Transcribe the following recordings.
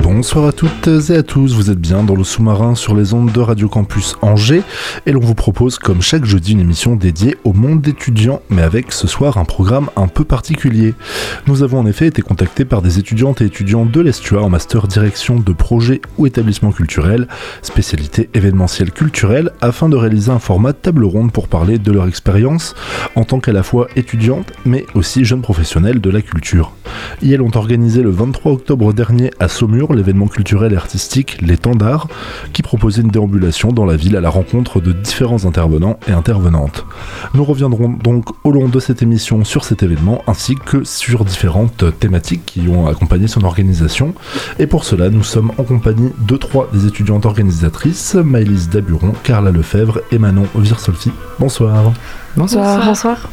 b Bonsoir à toutes et à tous, vous êtes bien dans le sous-marin sur les ondes de Radio Campus Angers et l'on vous propose comme chaque jeudi une émission dédiée au monde d'étudiants mais avec ce soir un programme un peu particulier. Nous avons en effet été contactés par des étudiantes et étudiants de l'Estua en master direction de projet ou établissement culturel, spécialité événementielle culturelle afin de réaliser un format table ronde pour parler de leur expérience en tant qu'à la fois étudiante mais aussi jeune professionnelle de la culture. Elles ont organisé le 23 octobre dernier à Saumur l'événement culturel et artistique Les d'Art, qui proposait une déambulation dans la ville à la rencontre de différents intervenants et intervenantes. Nous reviendrons donc au long de cette émission sur cet événement ainsi que sur différentes thématiques qui ont accompagné son organisation. Et pour cela, nous sommes en compagnie de trois des étudiantes organisatrices, Maëlys Daburon, Carla Lefebvre et Manon Virsolfi. Bonsoir. Bonsoir. Bonsoir.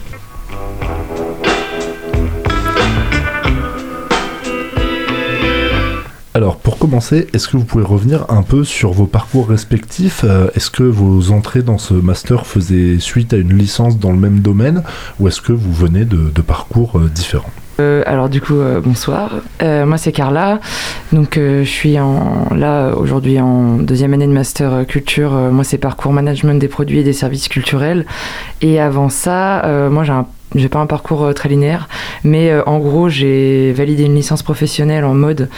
Alors pour commencer, est-ce que vous pouvez revenir un peu sur vos parcours respectifs? Euh, Est-ce que vos entrées dans ce master faisaient suite à une licence dans le même domaine ou est-ce que vous venez de, parcours euh, différents? Euh, alors du coup, bonsoir. moi c'est Carla. Donc je suis en, là aujourd'hui en deuxième année de master culture. moi c'est parcours management des produits et des services culturels. Et avant ça, moi j'ai un j'ai pas un parcours euh, très linéaire, mais euh, en gros, j'ai validé une licence professionnelle en mode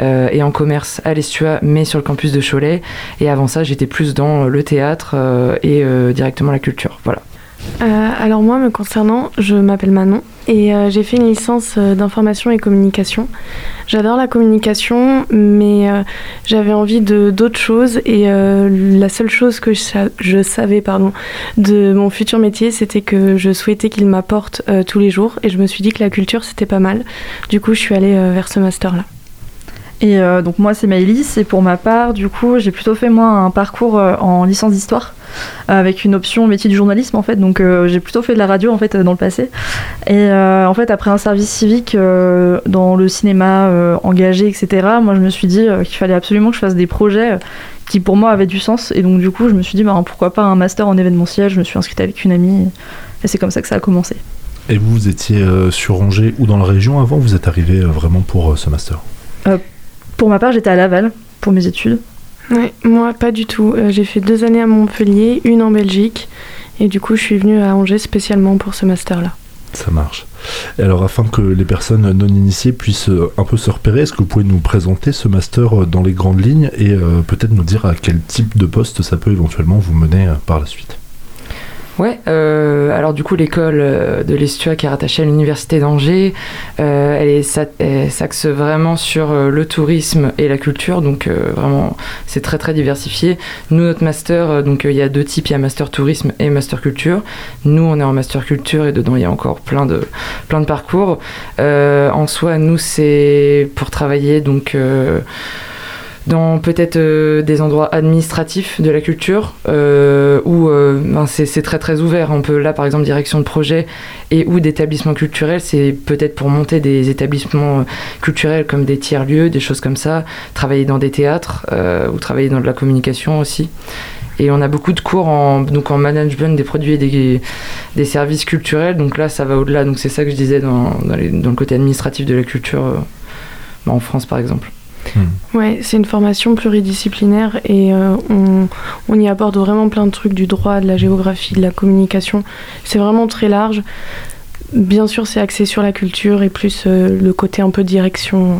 euh, et en commerce à l'Estua, mais sur le campus de Cholet. Et avant ça, j'étais plus dans le théâtre et directement la culture. Voilà. Alors moi, me concernant, je m'appelle Manon et euh, j'ai fait une licence euh, d'information et communication. J'adore la communication, mais euh, j'avais envie de d'autres choses. Et la seule chose que je, savais pardon, de mon futur métier, c'était que je souhaitais qu'il m'apporte tous les jours. Et je me suis dit que la culture, c'était pas mal. Du coup, je suis allée vers ce master-là. Et donc moi, c'est Maëlys. Et pour ma part, du coup, j'ai plutôt fait moi un parcours en licence d'histoire avec une option métier du journalisme en fait. Donc euh, j'ai plutôt fait de la radio en fait dans le passé. Et euh, en fait après un service civique euh, dans le cinéma engagé etc. Moi je me suis dit qu'il fallait absolument que je fasse des projets qui pour moi avaient du sens. Et donc du coup je me suis dit bah, pourquoi pas un master en événementiel. Je me suis inscrite avec une amie et c'est comme ça que ça a commencé. Et vous, vous étiez sur Angers ou dans la région avant Vous êtes arrivé vraiment pour ce master? Pour ma part, j'étais à Laval pour mes études. Ouais, moi pas du tout. Euh, j'ai fait deux années à Montpellier, une en Belgique, et du coup je suis venue à Angers spécialement pour ce master-là. Ça marche. Et alors afin que les personnes non initiées puissent euh, un peu se repérer, est-ce que vous pouvez nous présenter ce master euh, dans les grandes lignes et peut-être nous dire à quel type de poste ça peut éventuellement vous mener par la suite? Ouais, euh, alors du coup l'école euh, de l'Estua qui est rattachée à l'université d'Angers, euh, elle s'axe vraiment sur le tourisme et la culture, donc vraiment c'est très très diversifié. Nous notre master, donc il y a deux types, il y a master tourisme et master culture. Nous on est en master culture et dedans il y a encore plein de plein de parcours. en soi nous c'est pour travailler donc dans peut-être euh, des endroits administratifs de la culture euh, où euh, ben, c'est très très ouvert. On peut là par exemple direction de projet et ou d'établissements culturels, c'est peut-être pour monter des établissements culturels comme des tiers-lieux, des choses comme ça, travailler dans des théâtres ou travailler dans de la communication aussi. Et on a beaucoup de cours en, donc en management des produits et des, des services culturels. Donc là, ça va au-delà. Donc c'est ça que je disais dans, dans, dans, le côté administratif de la culture en France, par exemple. Hmm. Ouais, c'est une formation pluridisciplinaire et euh, on, y aborde vraiment plein de trucs du droit, de la géographie, de la communication. C'est vraiment très large. Bien sûr, c'est axé sur la culture et plus euh, le côté un peu direction. Euh,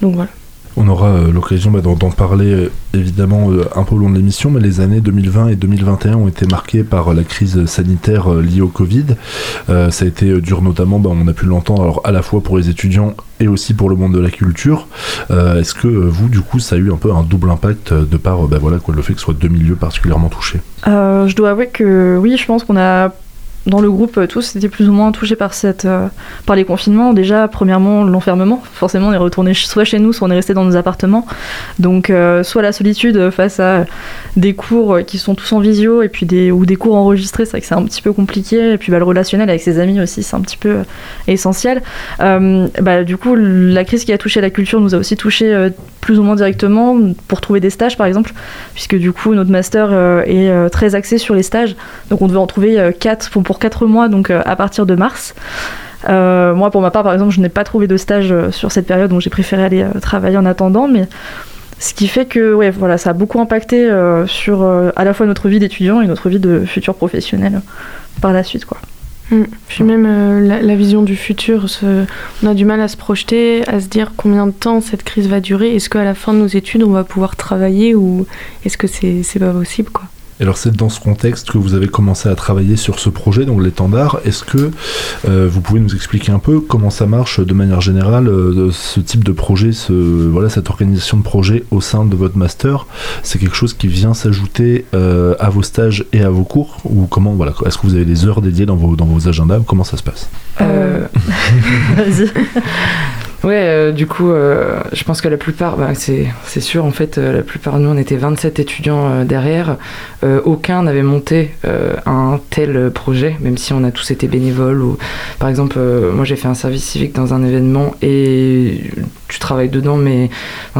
donc voilà. On aura euh, l'occasion bah, d'en parler euh, évidemment euh, un peu au long de l'émission, mais les années 2020 et 2021 ont été marquées par la crise sanitaire liée au Covid. ça a été dur notamment, bah, on a pu l'entendre, alors à la fois pour les étudiants et aussi pour le monde de la culture. Est-ce que vous, du coup, ça a eu un peu un double impact de par bah, voilà, quoi, le fait que ce soit deux milieux particulièrement touchés? Je dois avouer que oui, je pense qu'on a dans le groupe, tous étaient plus ou moins touchés par, cette, par les confinements. Déjà, premièrement, l'enfermement. Forcément, on est retourné soit chez nous, soit on est resté dans nos appartements. Donc, soit la solitude face à des cours qui sont tous en visio, et puis des, ou des cours enregistrés, c'est vrai que c'est un petit peu compliqué. Et puis, bah, le relationnel avec ses amis aussi, c'est un petit peu essentiel. bah, du coup, la crise qui a touché la culture nous a aussi touché plus ou moins directement pour trouver des stages, par exemple, puisque du coup, notre master est très axé sur les stages. Donc on devait en trouver 4 pour, pour 4 mois, donc à partir de mars. Euh, moi, pour ma part, par exemple, je n'ai pas trouvé de stage sur cette période, donc j'ai préféré aller travailler en attendant. Mais ce qui fait que, voilà, ça a beaucoup impacté sur à la fois notre vie d'étudiant et notre vie de futur professionnel par la suite, quoi. Mm. Puis même la, vision du futur, on a du mal à se projeter, à se dire combien de temps cette crise va durer. Est-ce qu'à la fin de nos études, on va pouvoir travailler ou est-ce que c'est pas possible, quoi? Alors c'est dans ce contexte que vous avez commencé à travailler sur ce projet, donc l'étendard. Est-ce que euh, vous pouvez nous expliquer un peu comment ça marche de manière générale, euh, ce type de projet, ce, voilà, cette organisation de projet au sein de votre master? C'est quelque chose qui vient s'ajouter euh, à vos stages et à vos cours? Ou comment, voilà, est-ce que vous avez des heures dédiées dans vos, dans vos agendas? Comment ça se passe? Vas-y. Ouais, euh, du coup, euh, je pense que la plupart, bah, c'est sûr, en fait, euh, la plupart de nous, on était 27 étudiants derrière. aucun n'avait monté un tel projet, même si on a tous été bénévoles. Ou, par exemple, moi, j'ai fait un service civique dans un événement et tu travailles dedans, mais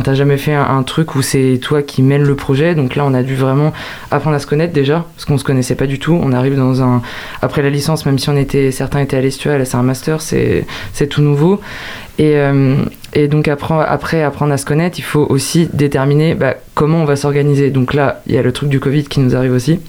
t'as jamais fait un, truc où c'est toi qui mènes le projet. Donc là, on a dû vraiment apprendre à se connaître déjà, parce qu'on se connaissait pas du tout. On arrive dans un. Après la licence, même si on était, certains étaient à l'Estua, là, c'est un master, c'est tout nouveau. Et, euh, et donc après, apprendre à se connaître, il faut aussi déterminer bah, comment on va s'organiser. Donc là, il y a le truc du Covid qui nous arrive aussi.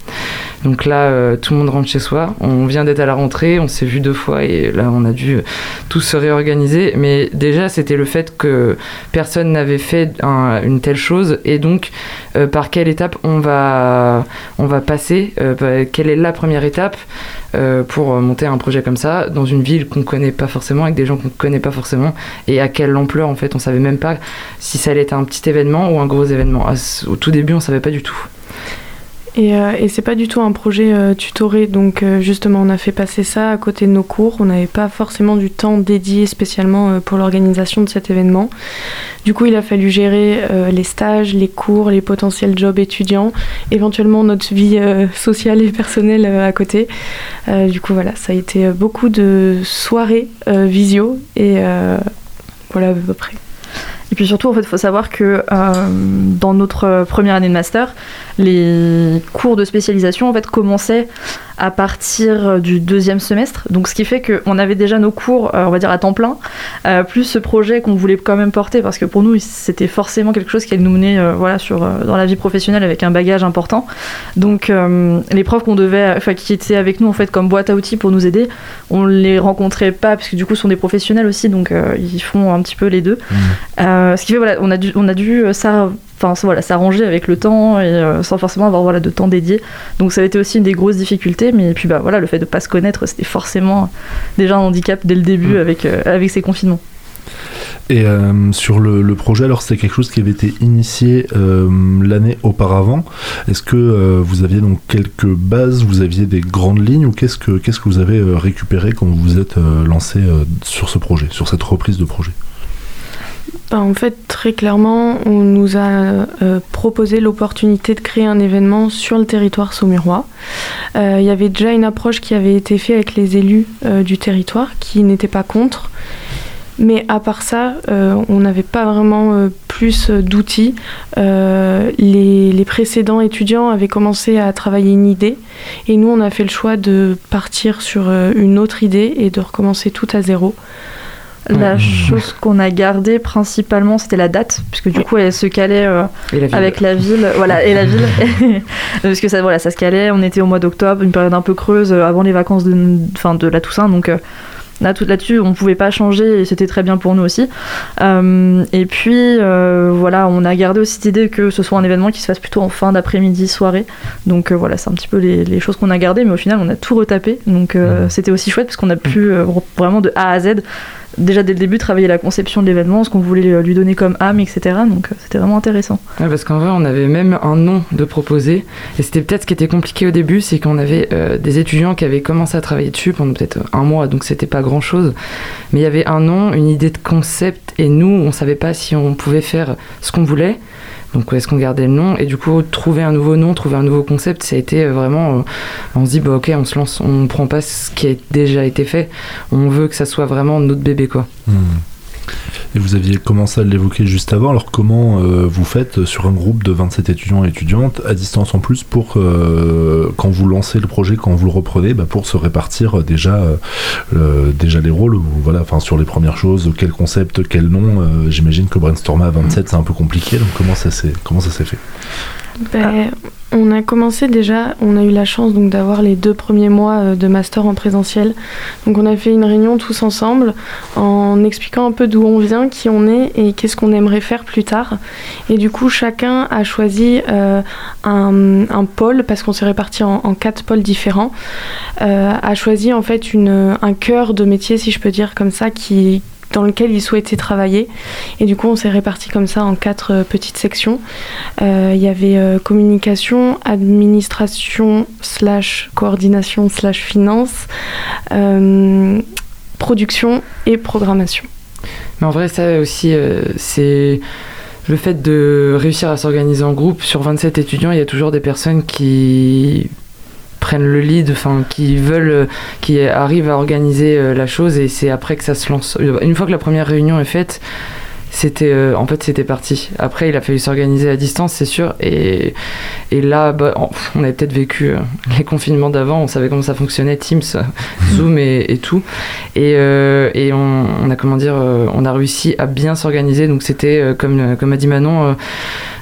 Donc là, euh, tout le monde rentre chez soi. On vient d'être à la rentrée, on s'est vu deux fois et là, on a dû tous se réorganiser. Mais déjà, c'était le fait que personne n'avait fait une telle chose et donc euh, par quelle étape on va, on va passer, bah, quelle est la première étape? Pour monter un projet comme ça dans une ville qu'on connaît pas forcément, avec des gens qu'on connaît pas forcément et à quelle ampleur en fait. On savait même pas si ça allait être un petit événement ou un gros événement. Au tout début, on savait pas du tout. Et, euh, et c'est pas du tout un projet euh, tutoré, donc euh, justement on a fait passer ça à côté de nos cours. On n'avait pas forcément du temps dédié spécialement pour l'organisation de cet événement. Du coup, il a fallu gérer les stages, les cours, les potentiels jobs étudiants, éventuellement notre vie sociale et personnelle à côté. du coup, voilà, ça a été beaucoup de soirées visio et voilà à peu près. Et puis surtout, en fait, il faut savoir que euh, dans notre première année de master, les cours de spécialisation en fait commençaient à partir du deuxième semestre. Donc ce qui fait qu'on avait déjà nos cours, euh, on va dire à temps plein, euh, plus ce projet qu'on voulait quand même porter parce que pour nous c'était forcément quelque chose qui allait nous mener voilà sur dans la vie professionnelle avec un bagage important. Donc les profs qu'on devait, enfin qui étaient avec nous en fait comme boîte à outils pour nous aider, on les rencontrait pas parce que du coup ce sont des professionnels aussi donc ils font un petit peu les deux. Mmh. Ce qui fait voilà on a dû on a dû ça enfin voilà, s'arranger avec le temps et euh, sans forcément avoir voilà, de temps dédié. Donc ça a été aussi une des grosses difficultés, mais puis bah voilà, le fait de pas se connaître, c'était forcément déjà un handicap dès le début mm. avec, euh, avec ces confinements. Et euh, sur le, projet, alors c'était quelque chose qui avait été initié l'année auparavant. Est-ce que vous aviez donc quelques bases, vous aviez des grandes lignes? Ou qu'est-ce que qu'est-ce que vous avez récupéré quand vous vous êtes lancé sur ce projet, sur cette reprise de projet? Bah, en fait, très clairement, on nous a euh, proposé l'opportunité de créer un événement sur le territoire saumurois. Euh, il y avait déjà une approche qui avait été faite avec les élus euh, du territoire qui n'étaient pas contre. Mais à part ça, on n'avait pas vraiment plus d'outils. Les, les, précédents étudiants avaient commencé à travailler une idée et nous, on a fait le choix de partir sur une autre idée et de recommencer tout à zéro. La chose qu'on a gardée principalement, c'était la date, puisque du coup, elle se calait euh, avec la ville, voilà, et la ville, parce que ça, voilà, ça se calait. On était au mois d'octobre, une période un peu creuse euh, avant les vacances de, fin, de la Toussaint, donc euh, là là-dessus on pouvait pas changer et c'était très bien pour nous aussi. Et puis voilà on a gardé aussi cette idée que ce soit un événement qui se fasse plutôt en fin d'après-midi soirée. Donc voilà c'est un petit peu les, choses qu'on a gardées mais au final on a tout retapé. Donc c'était aussi chouette parce qu'on a pu vraiment de A à Z déjà dès le début travailler la conception de l'événement, ce qu'on voulait lui donner comme âme, etc. Donc c'était vraiment intéressant. parce qu'en vrai, on avait même un nom de proposer. Et c'était peut-être ce qui était compliqué au début, c'est qu'on avait des étudiants qui avaient commencé à travailler dessus pendant peut-être un mois, donc c'était pas grand-chose. Mais il y avait un nom, une idée de concept, et nous, on savait pas si on pouvait faire ce qu'on voulait. Donc est-ce qu'on gardait le nom? Et du coup, trouver un nouveau nom, trouver un nouveau concept, ça a été euh, vraiment... Euh, on se dit, bah ok, on se lance, on ne prend pas ce qui a déjà été fait, on veut que ça soit vraiment notre bébé, quoi. Hmm. Et vous aviez commencé à l'évoquer juste avant, alors comment euh, vous faites sur un groupe de 27 étudiants et étudiantes à distance en plus pour euh, quand vous lancez le projet, quand vous le reprenez, bah, pour se répartir déjà, euh, déjà les rôles, voilà, enfin sur les premières choses, quel concept, quel nom, j'imagine que brainstormer à 27 c'est un peu compliqué, donc comment ça s'est, comment ça s'est fait? Ben, on a commencé déjà, on a eu la chance donc d'avoir les deux premiers mois euh, de master en présentiel. Donc on a fait une réunion tous ensemble en expliquant un peu d'où on vient, qui on est et qu'est-ce qu'on aimerait faire plus tard. Et du coup chacun a choisi euh, un, pôle parce qu'on s'est réparti en, quatre pôles différents. Euh, a choisi en fait une, un cœur de métier si je peux dire comme ça qui dans lequel il souhaitait travailler. Et du coup, on s'est réparti comme ça en quatre euh, petites sections. Euh, il y avait euh, communication, administration, slash coordination, slash finance, production et programmation. Mais en vrai, ça aussi, c'est le fait de réussir à s'organiser en groupe. Sur 27 étudiants, il y a toujours des personnes qui prennent le lead, enfin qui veulent, qui arrivent à organiser euh, la chose et c'est après que ça se lance. Une fois que la première réunion est faite, c'était euh, en fait c'était parti. Après il a fallu s'organiser à distance c'est sûr et, et là bah, on avait peut-être vécu euh, les confinements d'avant on savait comment ça fonctionnait Teams Zoom et, tout. Et, et on, a comment dire on a réussi à bien s'organiser. Donc c'était comme comme a dit Manon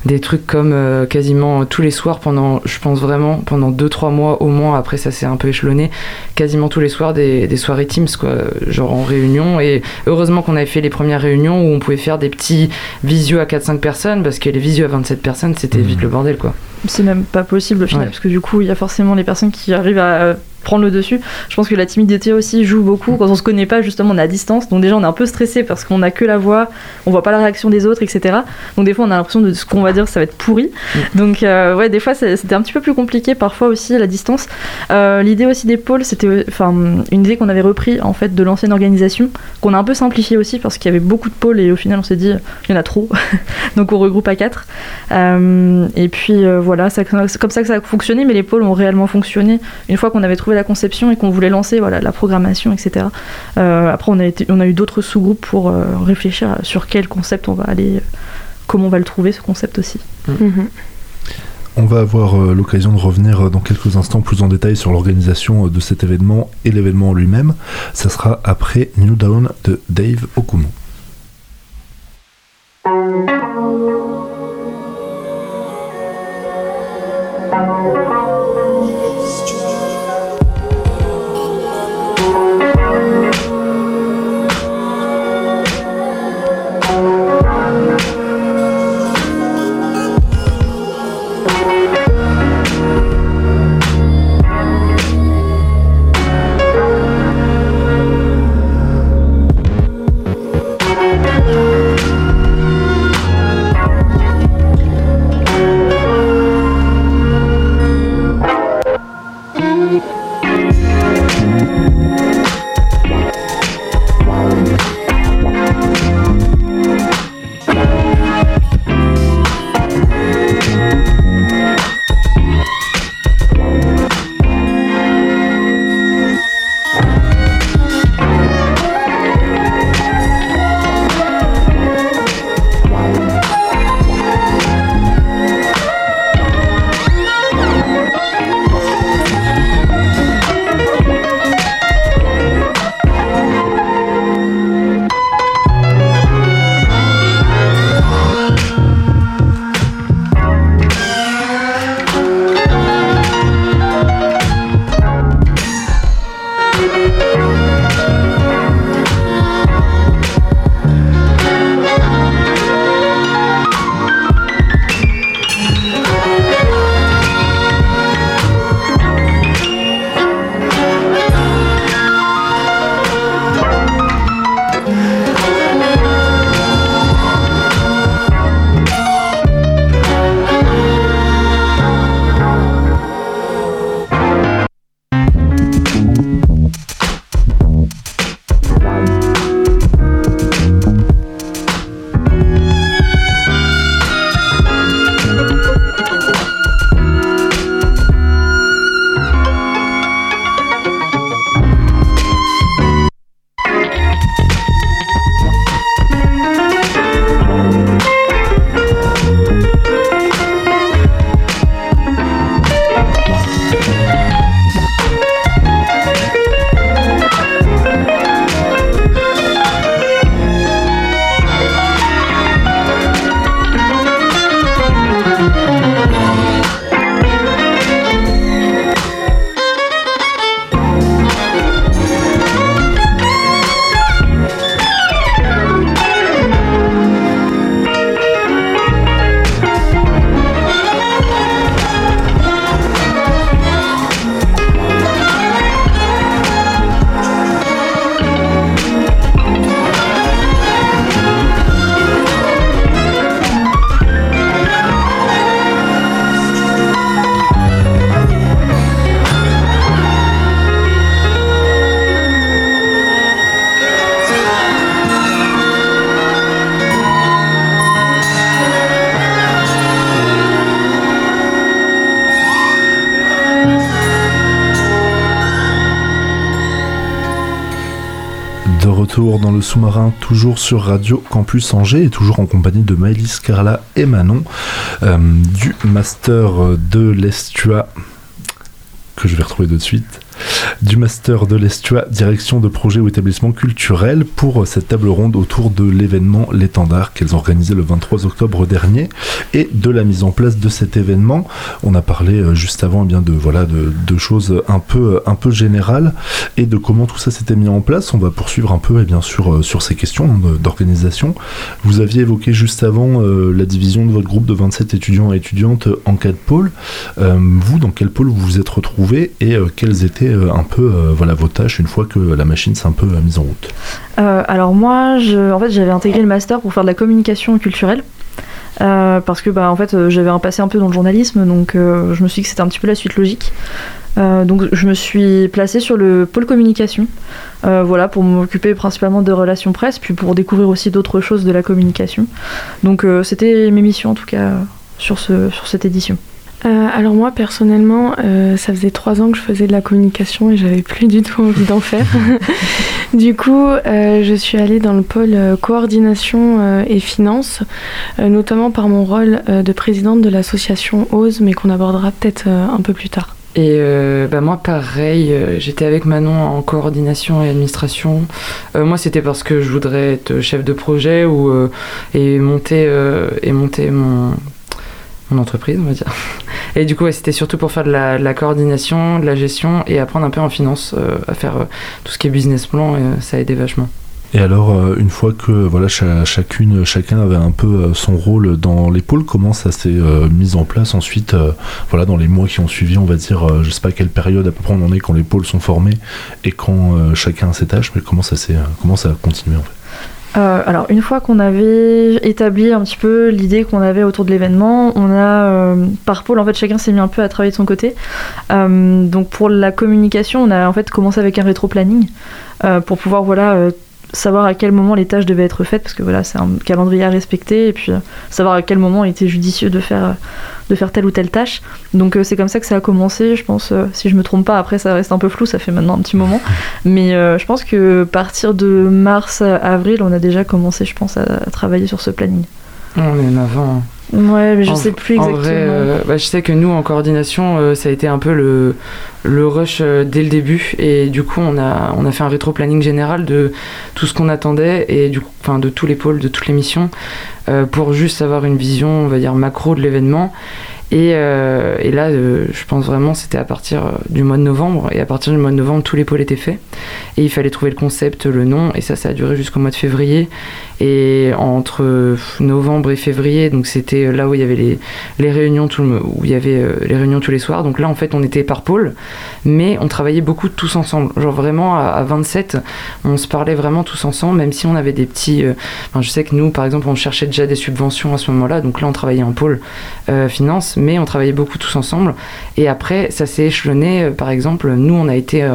des trucs comme euh, quasiment tous les soirs pendant, je pense vraiment, pendant 2-3 mois au moins, après ça s'est un peu échelonné, quasiment tous les soirs des, des, soirées Teams, quoi, genre en réunion. Et heureusement qu'on avait fait les premières réunions où on pouvait faire des petits visios à 4-5 personnes, parce que les visios à 27 personnes, c'était mmh. vite le bordel, quoi. C'est même pas possible au final, parce que du coup, il y a forcément les personnes qui arrivent à euh, prendre le dessus. Je pense que la timidité aussi joue beaucoup. Quand on se connaît pas, justement, on est à distance. Donc déjà, on est un peu stressé parce qu'on a que la voix, on voit pas la réaction des autres, etc. Donc des fois, on a l'impression de ce qu'on va dire, ça va être pourri. Mm. Donc euh, ouais, des fois, c'était un petit peu plus compliqué parfois aussi à la distance. Euh, l'idée aussi des pôles, c'était enfin une idée qu'on avait repris en fait de l'ancienne organisation, qu'on a un peu simplifié aussi parce qu'il y avait beaucoup de pôles et au final, on s'est dit il y en a trop. Donc on regroupe à quatre. Euh, et puis voilà, c'est comme ça que ça a fonctionné, mais les pôles ont réellement fonctionné une fois qu'on avait trouvé la conception et qu'on voulait lancer voilà, la programmation, etc. Euh, après, on a, été, on a eu d'autres sous-groupes pour euh, réfléchir sur quel concept on va aller, comment on va le trouver, ce concept aussi. Mm. Mhm. On va avoir euh, l'occasion de revenir dans quelques instants plus en détail sur l'organisation de cet événement et l'événement lui-même. Ça sera après New Down de Dave Okumu. Sous-marin, toujours sur Radio Campus Angers et toujours en compagnie de Maëlys, Carla et Manon euh, du Master de l'Estua que je vais retrouver de suite du Master de l'Estua, direction de projet ou établissement culturel, pour cette table ronde autour de l'événement L'étendard qu'elles ont organisé le 23 octobre dernier et de la mise en place de cet événement. On a parlé euh, juste avant eh bien de voilà de, choses un peu un peu générales et de comment tout ça s'était mis en place. On va poursuivre un peu et bien euh, sur ces questions d'organisation. Vous aviez évoqué juste avant euh, la division de votre groupe de 27 étudiants et étudiantes en quatre pôles. vous, dans quel pôle vous vous êtes retrouvés et quels étaient un peu euh, voilà, vos tâches une fois que la machine s'est un peu euh, mise en route. Euh, Alors moi, en fait, j'avais intégré le master pour faire de la communication culturelle. parce que bah, en fait j'avais un passé un peu dans le journalisme donc je me suis dit que c'était un petit peu la suite logique. Donc je me suis placée sur le pôle communication voilà pour m'occuper principalement de relations presse puis pour découvrir aussi d'autres choses de la communication. Donc c'était mes missions en tout cas sur, ce, sur cette édition euh, alors moi personnellement, euh, ça faisait trois ans que je faisais de la communication et j'avais plus du tout envie d'en faire. du coup, euh, je suis allée dans le pôle coordination et finance, notamment par mon rôle de présidente de l'association OSE, mais qu'on abordera peut-être un peu plus tard. Et bah moi, pareil, j'étais avec Manon en coordination et administration. moi, c'était parce que je voudrais être chef de projet ou, et, monter, et monter mon, entreprise, on va dire. Et du coup, c'était surtout pour faire de la, coordination, de la gestion et apprendre un peu en finance euh, à faire euh, tout ce qui est business plan. Et euh, ça a aidé vachement. Et alors, une fois que voilà, chacune, chacun avait un peu son rôle dans l'épaule, comment ça s'est mis en place ensuite, voilà, dans les mois qui ont suivi, on va dire, je sais pas quelle période à peu près on en est quand les pôles sont formés et quand chacun a ses tâches, mais comment ça comment ça a continué en fait? Euh, alors, une fois qu'on avait établi un petit peu l'idée qu'on avait autour de l'événement, on a, euh, par pôle, en fait, chacun s'est mis un peu à travailler de son côté. Euh, donc, pour la communication, on a en fait commencé avec un rétro-planning pour pouvoir, voilà, savoir à quel moment les tâches devaient être faites, parce que voilà, c'est un calendrier à respecter, et puis euh, savoir à quel moment il était judicieux de faire, euh, de faire telle ou telle tâche. Donc euh, c'est comme ça que ça a commencé, je pense, si je me trompe pas, après ça reste un peu flou, ça fait maintenant un petit moment, mais je pense que partir de mars à avril, on a déjà commencé, je pense, à, travailler sur ce planning. On est avant. Hein. Ouais, mais je sais plus exactement. En vrai, euh, bah, je sais que nous, en coordination, euh, ça a été un peu le, le rush euh, dès le début. Et du coup, on a, on a fait un rétro-planning général de tout ce qu'on attendait et du coup, enfin, de tous les pôles, de toutes les missions, pour juste avoir une vision, on va dire, macro de l'événement. Et, et, là, je pense vraiment, c'était à partir du mois de novembre. Et à partir du mois de novembre, tous les pôles étaient faits. Et il fallait trouver le concept, le nom. Et ça, ça a duré jusqu'au mois de février. Et entre novembre et février, donc c'était là où il y avait les, les réunions où il y avait euh, les réunions tous les soirs. Donc là en fait on était par pôle, mais on travaillait beaucoup tous ensemble. Genre vraiment à, 27, on se parlait vraiment tous ensemble, même si on avait des petits. Euh, je sais que nous par exemple on cherchait déjà des subventions à ce moment-là, donc là on travaillait en pôle euh, finance, mais on travaillait beaucoup tous ensemble. Et après ça s'est échelonné. par exemple nous on a été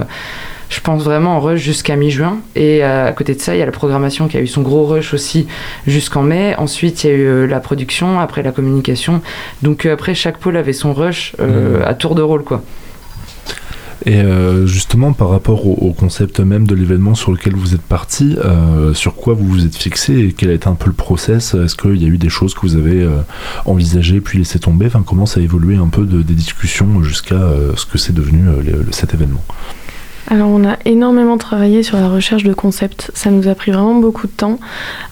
je pense vraiment en rush jusqu'à mi-juin. Et euh, à côté de ça, il y a la programmation qui a eu son gros rush aussi jusqu'en mai. Ensuite, il y a eu euh, la production, après la communication. Donc euh, après, chaque pôle avait son rush mmh. à tour de rôle, quoi. Et justement, par rapport au, concept même de l'événement sur lequel vous êtes parti, sur quoi vous vous êtes fixé et quel a été un peu le process? Est-ce qu'il y a eu des choses que vous avez envisagées puis laissées tomber? Enfin, Comment ça a évolué un peu de, des discussions jusqu'à ce que c'est devenu cet événement? Alors on a énormément travaillé sur la recherche de concepts. Ça nous a pris vraiment beaucoup de temps.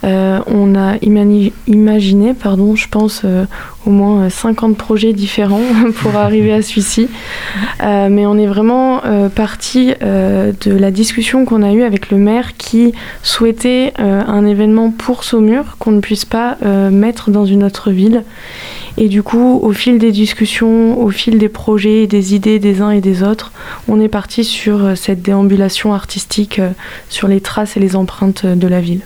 Euh, on a imaginé, pardon, je pense, euh, au moins 50 euh, projets différents pour arriver à celui-ci. mais on est vraiment parti de la discussion qu'on a eue avec le maire qui souhaitait un événement pour Saumur qu'on ne puisse pas mettre dans une autre ville. Et du coup, au fil des discussions, au fil des projets, des idées des uns et des autres, on est parti sur euh, cette déambulation artistique euh, sur les traces et les empreintes de la ville.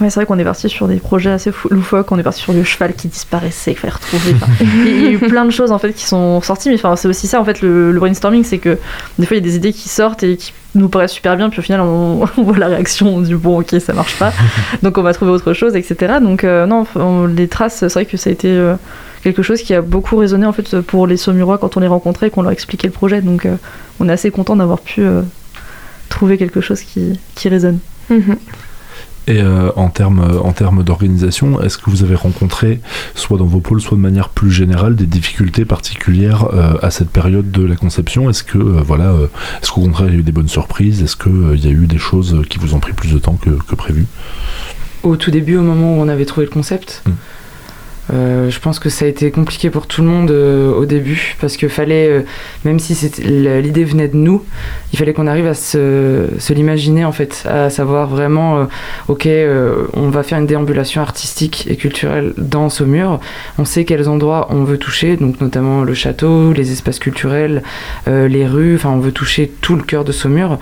Ouais, c'est vrai qu'on est parti sur des projets assez loufoques. On est parti sur le cheval qui disparaissait, qu'il fallait retrouver. il y a eu plein de choses en fait qui sont sorties, mais enfin, c'est aussi ça en fait le, brainstorming, c'est que des fois il y a des idées qui sortent et qui nous paraissent super bien, puis au final on, voit la réaction, du bon ok ça marche pas, donc on va trouver autre chose, etc. Donc euh, non, les traces, c'est vrai que ça a été euh, quelque chose qui a beaucoup résonné en fait pour les Saumurois quand on les rencontrait et qu'on leur expliquait le projet. Donc euh, on est assez content d'avoir pu trouver quelque chose qui, qui résonne. Mhm. Et euh, en termes en termes d'organisation, est-ce que vous avez rencontré, soit dans vos pôles, soit de manière plus générale, des difficultés particulières euh, à cette période de la conception? Est-ce que euh, voilà, est-ce qu'au contraire il y a eu des bonnes surprises? Est-ce que euh, il y a eu des choses qui vous ont pris plus de temps que, que prévu? Au tout début, au moment où on avait trouvé le concept, Mm. Euh, je pense que ça a été compliqué pour tout le monde euh, au début parce que fallait, euh, même si l'idée venait de nous, il fallait qu'on arrive à se, l'imaginer en fait, à savoir vraiment, ok, on va faire une déambulation artistique et culturelle dans Saumur. On sait quels endroits on veut toucher, donc notamment le château, les espaces culturels, les rues. Enfin, on veut toucher tout le cœur de Saumur.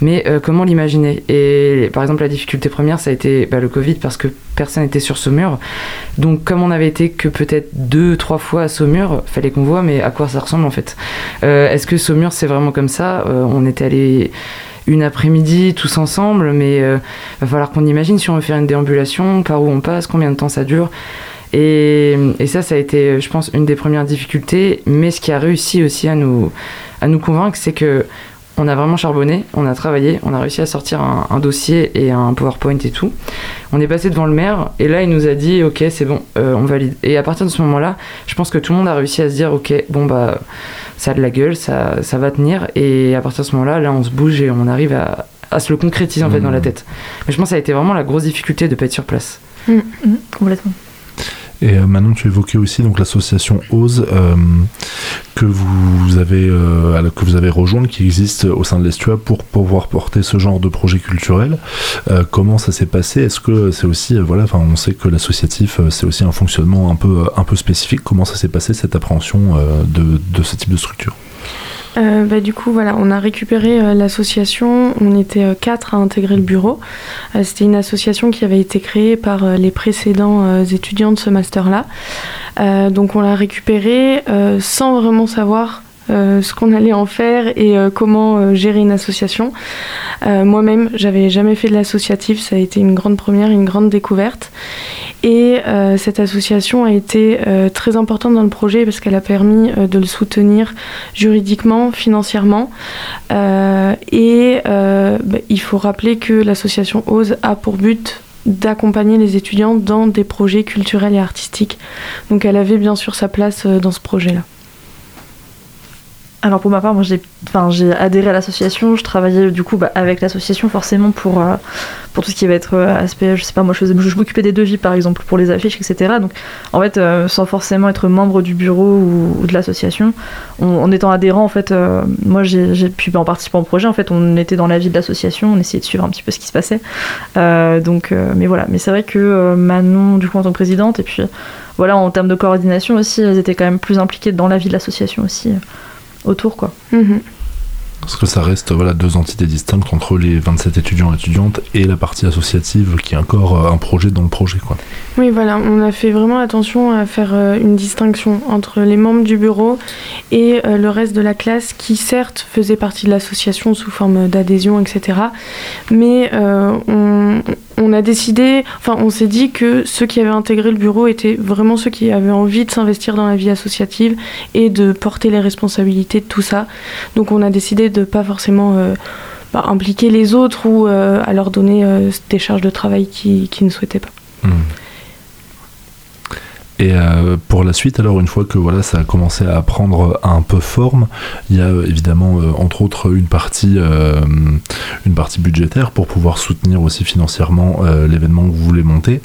Mais comment l'imaginer? Et par exemple, la difficulté première, ça a été bah, le Covid parce que personne n'était sur Saumur. Donc, comme on avait que peut-être deux, trois fois à Saumur, fallait qu'on voit, mais à quoi ça ressemble en fait Euh, Est-ce que Saumur, c'est vraiment comme ça? Euh, On était allé une après-midi tous ensemble, mais euh, va falloir qu'on imagine si on veut faire une déambulation, par où on passe, combien de temps ça dure. Et, et ça, ça a été, je pense, une des premières difficultés. Mais ce qui a réussi aussi à nous, à nous convaincre, c'est que on a vraiment charbonné, on a travaillé, on a réussi à sortir un, un dossier et un PowerPoint et tout. On est passé devant le maire et là, il nous a dit, ok, c'est bon, euh, on valide. Et à partir de ce moment-là, je pense que tout le monde a réussi à se dire, ok, bon bah, ça a de la gueule, ça, ça va tenir. Et à partir de ce moment-là, là, on se bouge et on arrive à, à se le concrétiser en fait dans la tête. Mais je pense que ça a été vraiment la grosse difficulté de pas être sur place. Mhm, complètement. Et euh, Manon, tu évoquais aussi donc l'association OSE euh, que vous avez euh, que vous avez rejointe, qui existe au sein de l'Estua pour pouvoir porter ce genre de projet culturel. Euh, comment ça s'est passé? Est-ce que c'est aussi euh, voilà, enfin on sait que l'associatif c'est aussi un fonctionnement un peu un peu spécifique. Comment ça s'est passé cette appréhension de, de ce type de structure? Euh, bah, du coup, voilà, on a récupéré euh, l'association. On était euh, quatre à intégrer le bureau. C'était une association qui avait été créée par les précédents étudiants de ce master-là. Donc, on l'a récupérée sans vraiment savoir ce qu'on allait en faire et euh, comment euh, gérer une association. Euh, Moi-même, j'avais jamais fait de l'associatif. Ça a été une grande première, une grande découverte. Et euh, cette association a été euh, très importante dans le projet parce qu'elle a permis euh, de le soutenir juridiquement, financièrement. Euh, et euh, bah, il faut rappeler que l'association OSE a pour but d'accompagner les étudiants dans des projets culturels et artistiques. Donc elle avait bien sûr sa place euh, dans ce projet-là. Alors pour ma part, moi j'ai, enfin, j'ai adhéré à l'association. Je travaillais du coup bah, avec l'association forcément pour, euh, pour tout ce qui va être euh, aspect, je sais pas, moi je, faisais- je m'occupais des devis par exemple pour les affiches, etc. Donc en fait, euh, sans forcément être membre du bureau ou, de l'association, on- en étant adhérent, en fait, euh, moi j'ai, j'ai puis bah, en participant au projet, en fait, on était dans la vie de l'association, on essayait de suivre un petit peu ce qui se passait. Donc, mais voilà, mais c'est vrai que Manon, du coup en tant que présidente, et puis voilà, en termes de coordination aussi, elles étaient quand même plus impliquées dans la vie de l'association aussi. Autour quoi. Mhm. Parce que ça reste voilà, deux entités distinctes entre les 27 étudiants et étudiantes et la partie associative qui est encore euh, un projet dans le projet. Quoi. Oui, voilà, on a fait vraiment attention à faire euh, une distinction entre les membres du bureau et euh, le reste de la classe qui, certes, faisait partie de l'association sous forme d'adhésion, etc. Mais euh, on, on a décidé, enfin, on s'est dit que ceux qui avaient intégré le bureau étaient vraiment ceux qui avaient envie de s'investir dans la vie associative et de porter les responsabilités de tout ça. Donc, on a décidé de pas forcément. euh, bah, impliquer les autres ou euh, à leur donner euh, des charges de travail qu'ils qui ne souhaitaient pas. Hmm. Et euh, pour la suite, alors une fois que voilà, ça a commencé à prendre un peu forme, il y a euh, évidemment euh, entre autres une partie, une partie budgétaire pour pouvoir soutenir aussi financièrement l'événement que vous voulez monter.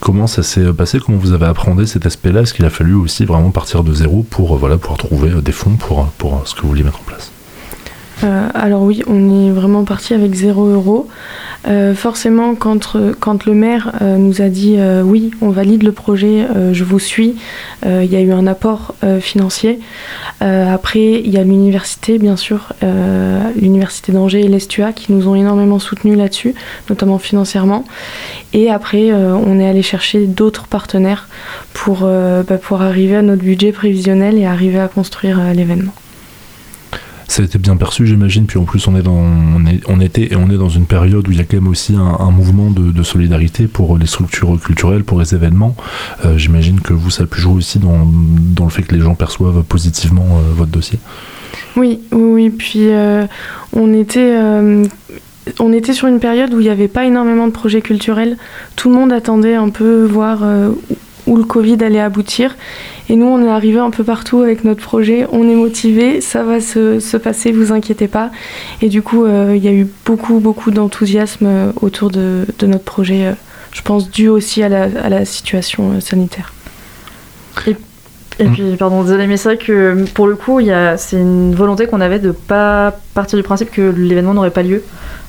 Comment ça s'est passé? Comment vous avez appréhendé cet aspect-là? Est-ce qu'il a fallu aussi vraiment partir de zéro pour voilà, pouvoir trouver des fonds pour, pour ce que vous vouliez mettre en place? Euh, alors oui, on est vraiment parti avec 0 euros. Euh, forcément, quand, euh, le maire euh, nous a dit oui, on valide le projet, je vous suis, il y a eu un apport financier. Après, il y a l'université, bien sûr, l'université d'Angers et l'Estua qui nous ont énormément soutenus là-dessus, notamment financièrement. Et après, on est allé chercher d'autres partenaires pour, bah, pour arriver à notre budget prévisionnel et arriver à construire l'événement. Ça a été bien perçu, j'imagine. Puis en plus, on, est dans, on, était et on est dans une période où il y a quand même aussi un, mouvement de, solidarité pour les structures culturelles, pour les événements. Euh, j'imagine que vous, ça a pu jouer aussi dans, dans le fait que les gens perçoivent positivement euh, votre dossier. Oui, oui. Puis euh, on était. on était sur une période où il n'y avait pas énormément de projets culturels. Tout le monde attendait un peu voir où le Covid allait aboutir. Et nous, on est arrivé un peu partout avec notre projet. On est motivé, ça va se, passer, vous inquiétez pas. Et du coup, euh, il y a eu beaucoup, beaucoup d'enthousiasme euh, autour de, notre projet. Euh, je pense dû aussi à la, situation sanitaire. Et, puis, pardon, désolé, mais c'est vrai que pour le coup, c'est une volonté qu'on avait de ne pas partir du principe que l'événement n'aurait pas lieu.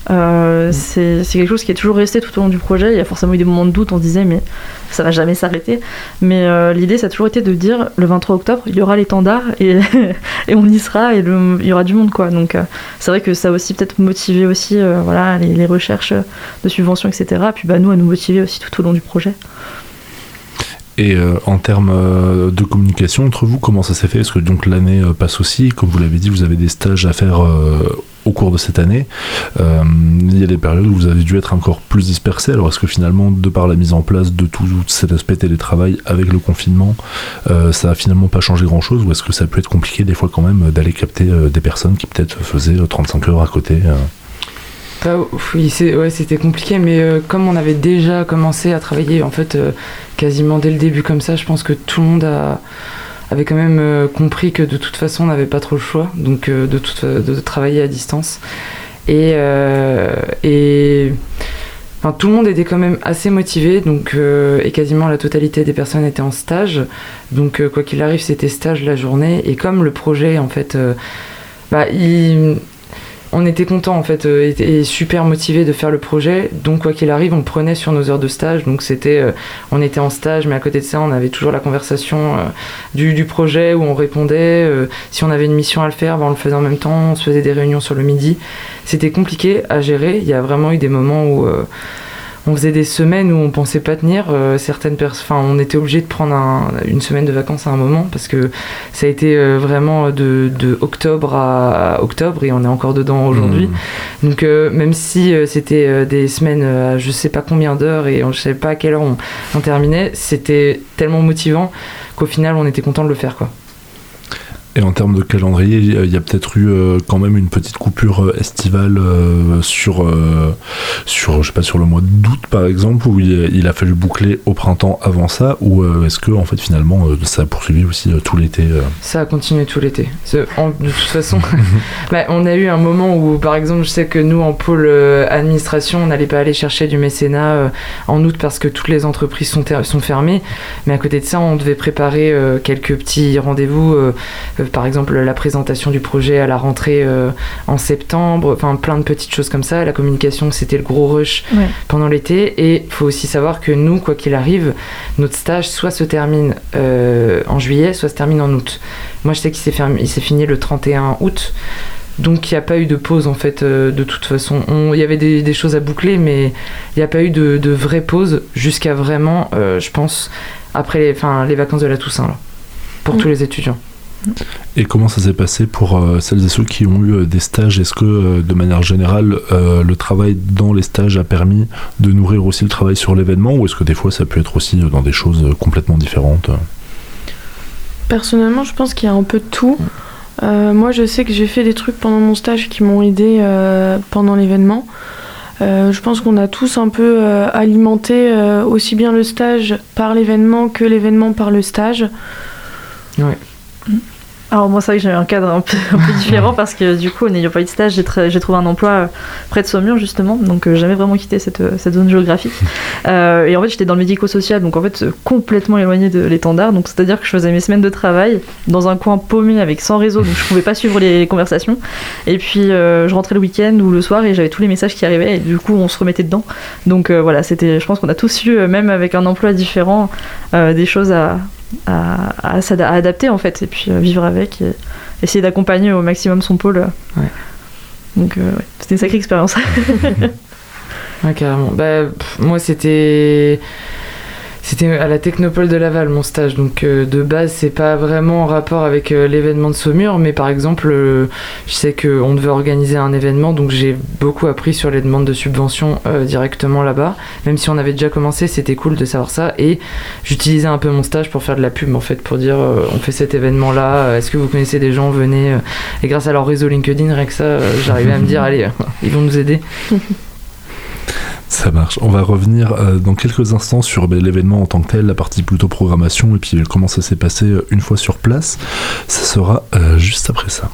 Euh, mm. c'est quelque chose qui est toujours resté tout au long du projet. Il y a forcément eu des moments de doute, on disait, mais ça va jamais s'arrêter. Mais euh, l'idée, ça a toujours été de dire, le 23 octobre, il y aura l'étendard et, et on y sera et il y aura du monde, quoi. Donc, euh, c'est vrai que ça a aussi peut-être motivé aussi, voilà, les, recherches de subventions, etc. Puis, bah, nous, à nous motiver aussi tout au long du projet. Et en termes de communication entre vous, comment ça s'est fait? Parce que donc l'année passe aussi, comme vous l'avez dit, vous avez des stages à faire au cours de cette année. Euh, il y a des périodes où vous avez dû être encore plus dispersé. Alors est-ce que finalement, de par la mise en place de tout cet aspect télétravail avec le confinement, euh, ça a finalement pas changé grand-chose ou est-ce que ça peut être compliqué des fois quand même d'aller capter euh, des personnes qui peut-être faisaient 35 heures à côté bah, oui, c'était compliqué, mais comme on avait déjà commencé à travailler en fait quasiment dès le début comme ça, je pense que tout le monde a avait quand même euh, compris que de toute façon on n'avait pas trop le choix, donc euh, de, de, travailler à distance. Et, euh, et tout le monde était quand même assez motivé, donc, et quasiment la totalité des personnes étaient en stage. Donc quoi qu'il arrive, c'était stage la journée. Et comme le projet, en fait, bah, il on était content en fait euh, et, super motivé de faire le projet. Donc quoi qu'il arrive, on prenait sur nos heures de stage. Donc c'était, euh, on était en stage, mais à côté de ça, on avait toujours la conversation euh, du, projet où on répondait. si on avait une mission à le faire, ben, on le faisait en même temps. On se faisait des réunions sur le midi. C'était compliqué à gérer. Il y a vraiment eu des moments où on faisait des semaines où on pensait pas tenir. Euh, certaines personnes, on était obligé de prendre une semaine de vacances à un moment parce que ça a été euh, vraiment de, octobre à, octobre et on est encore dedans aujourd'hui. Mmh. Donc euh, même si c'était des semaines à je sais pas combien d'heures et on ne savait pas à quelle heure on, on terminait, c'était tellement motivant qu'au final on était content de le faire quoi. Et en termes de calendrier, il y a peut-être eu euh, quand même une petite coupure euh, estivale euh, sur, sur, je sais pas, sur le mois d'août par exemple, où il, a fallu boucler au printemps avant ça, ou est-ce que en fait finalement ça a poursuivi aussi tout l'été Ça a continué tout l'été. De toute façon, bah, on a eu un moment où par exemple, je sais que nous en pôle administration, on n'allait pas aller chercher du mécénat en août parce que toutes les entreprises sont, sont fermées, mais à côté de ça, on devait préparer quelques petits rendez-vous par exemple la présentation du projet à la rentrée euh, en septembre, enfin plein de petites choses comme ça. La communication, c'était le gros rush pendant l'été. Et il faut aussi savoir que nous, quoi qu'il arrive, notre stage soit se termine euh, en juillet, soit se termine en août. Moi, je sais qu'il s'est fini le 31 août. Donc il n'y a pas eu de pause en fait de toute façon. Il y avait des, choses à boucler mais il n'y a pas eu de, de vraie pause jusqu'à vraiment, je pense, après les, les vacances de la Toussaint pour mm. tous les étudiants. Et comment ça s'est passé pour euh, celles et ceux qui ont eu euh, des stages? Est-ce que, euh, de manière générale, le travail dans les stages a permis de nourrir aussi le travail sur l'événement Ou est-ce que des fois ça peut être aussi dans des choses complètement différentes? Personnellement, je pense qu'il y a un peu de tout. moi, je sais que j'ai fait des trucs pendant mon stage qui m'ont aidé pendant l'événement. je pense qu'on a tous un peu alimenté aussi bien le stage par l'événement que l'événement par le stage. Ouais. Alors moi c'est vrai que eu un cadre un peu, différent parce que du coup n'ayant pas eu de stage j'ai, trouvé un emploi euh, près de Saumur justement. Donc euh, jamais vraiment quitté cette, euh, cette zone géographique. Et en fait j'étais dans le médico-social donc en fait complètement éloigné de l'étendard. Donc c'est à dire que je faisais mes semaines de travail dans un coin paumé avec sans réseau donc je pouvais pas suivre les conversations. Et puis je rentrais le week-end ou le soir et j'avais tous les messages qui arrivaient et du coup on se remettait dedans. Donc voilà c'était je pense qu'on a tous eu même avec un emploi différent des choses à, à, adapter en fait et puis euh, vivre avec et essayer d'accompagner au maximum son pôle. Donc euh, c'était une sacrée expérience. ouais, carrément. Bah, moi c'était C'était à la Technopole de Laval mon stage, donc euh, de base c'est pas vraiment en rapport avec euh, l'événement de Saumur, mais par exemple euh, je sais qu'on devait organiser un événement, donc j'ai beaucoup appris sur les demandes de subventions directement là-bas. Même si on avait déjà commencé, c'était cool de savoir ça, et j'utilisais un peu mon stage pour faire de la pub en fait, pour dire on fait cet événement-là, est-ce que vous connaissez des gens, venez. et grâce à leur réseau LinkedIn, rien que ça, j'arrivais à me dire allez, ils vont nous aider. Ça marche. On va revenir euh, dans quelques instants sur ben, l'événement en tant que tel, la partie plutôt programmation et puis euh, comment ça s'est passé euh, une fois sur place. Ça sera juste après ça.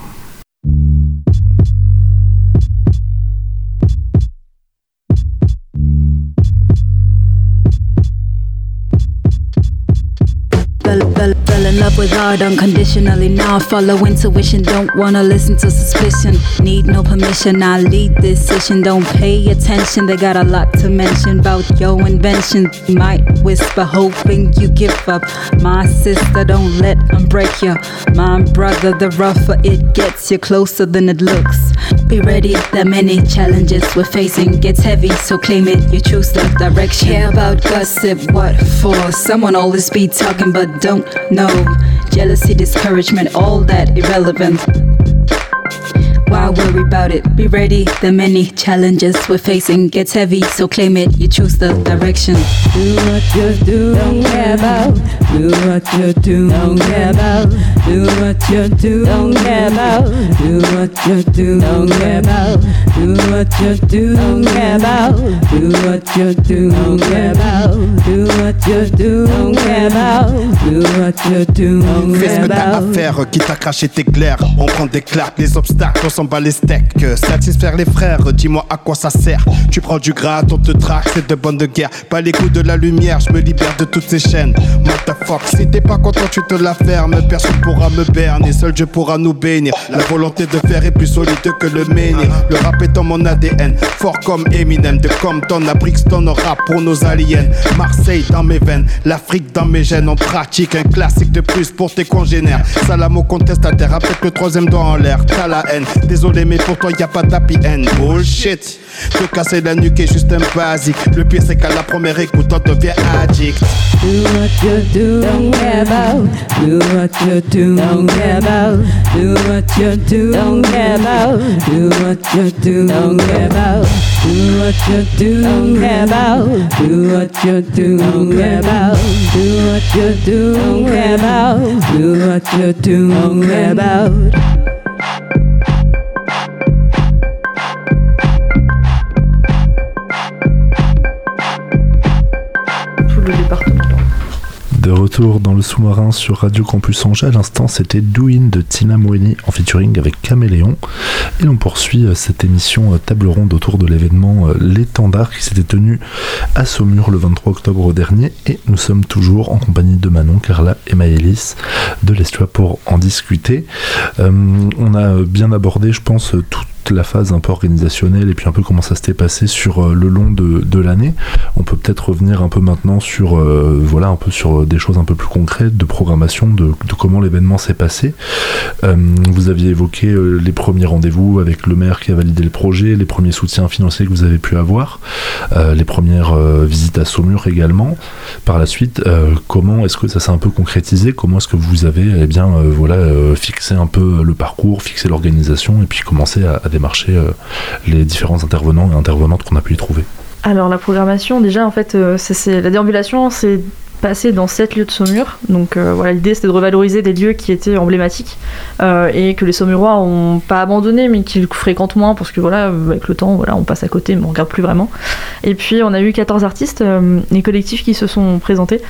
In love with art unconditionally. Now I follow intuition. Don't wanna listen to suspicion. Need no permission. I lead this session. Don't pay attention. They got a lot to mention about your invention. Might whisper, hoping you give up. My sister, don't let them break you. My brother, the rougher it gets, you closer than it looks. Be ready. The many challenges we're facing gets heavy, so claim it. You choose the direction. Care about gossip? What for? Someone always be talking, but don't know. Jealousy, discouragement, all that irrelevant. Why worry about it? Be ready. The many challenges we're facing gets heavy, so claim it. You choose the direction. Do what you do. Don't care about. Do what you do. Don't care about. Do what you do. Don't care about. Do what you do. Don't care about. Do what you do. Don't care about. Do what you do. Don't care about. Do what you do. Don't care about. Do what you do. Fais ce que t'as à faire, euh, quitte à cracher tes glaires. On prend des claques, les obstacles. S'en bat les steaks. Satisfaire les frères, dis-moi à quoi ça sert. Tu prends du gras, on te traque, c'est de bonne de guerre. Pas les coups de la lumière, je me libère de toutes ces chaînes. Motherfuck, si t'es pas content, tu te la fermes. Personne pourra me berner, seul Dieu pourra nous bénir. La volonté de faire est plus solide que le menhir. Le rap est dans mon ADN, fort comme Eminem. De Compton à Brixton, on rap pour nos aliens. Marseille dans mes veines, l'Afrique dans mes gènes. On pratique un classique de plus pour tes congénères. Salamo contestataire, avec le troisième doigt en l'air. T'as la haine, désolé, mais pour toi y a pas d'happy end. Bullshit. Te casser la nuque est juste un basique. Le pire c'est qu'à la première écoute, on devient addict. Do what you do, what you do. Dans le sous-marin sur Radio Campus Angers, à l'instant c'était Douin de Tina Moeni en featuring avec Caméléon. Et l'on poursuit euh, cette émission euh, table ronde autour de l'événement euh, L'étendard qui s'était tenu à Saumur le 23 octobre dernier. Et nous sommes toujours en compagnie de Manon, Carla et Maëlys de l'Estua pour en discuter. on a bien abordé, je pense, tout la phase un peu organisationnelle et puis un peu comment ça s'était passé sur euh, le long de, l'année. On peut peut-être revenir un peu maintenant sur, euh, voilà, un peu sur des choses un peu plus concrètes de programmation, de, comment l'événement s'est passé. Euh, vous aviez évoqué les premiers rendez-vous avec le maire qui a validé le projet, les premiers soutiens financiers que vous avez pu avoir, les premières visites à Saumur également. Par la suite, comment est-ce que ça s'est un peu concrétisé? Comment est-ce que vous avez eh bien, voilà, fixé un peu le parcours, fixé l'organisation et puis commencé à démarcher euh, les différents intervenants et intervenantes qu'on a pu y trouver. Alors la programmation, déjà en fait, euh, c'est la déambulation, c'est passé dans sept lieux de Saumur. Donc euh, voilà, l'idée c'était de revaloriser des lieux qui étaient emblématiques euh, et que les Saumurois ont pas abandonné mais qu'ils fréquentent moins parce que voilà, avec le temps, voilà, on passe à côté mais on regarde plus vraiment. Et puis on a eu 14 artistes euh, et collectifs qui se sont présentés.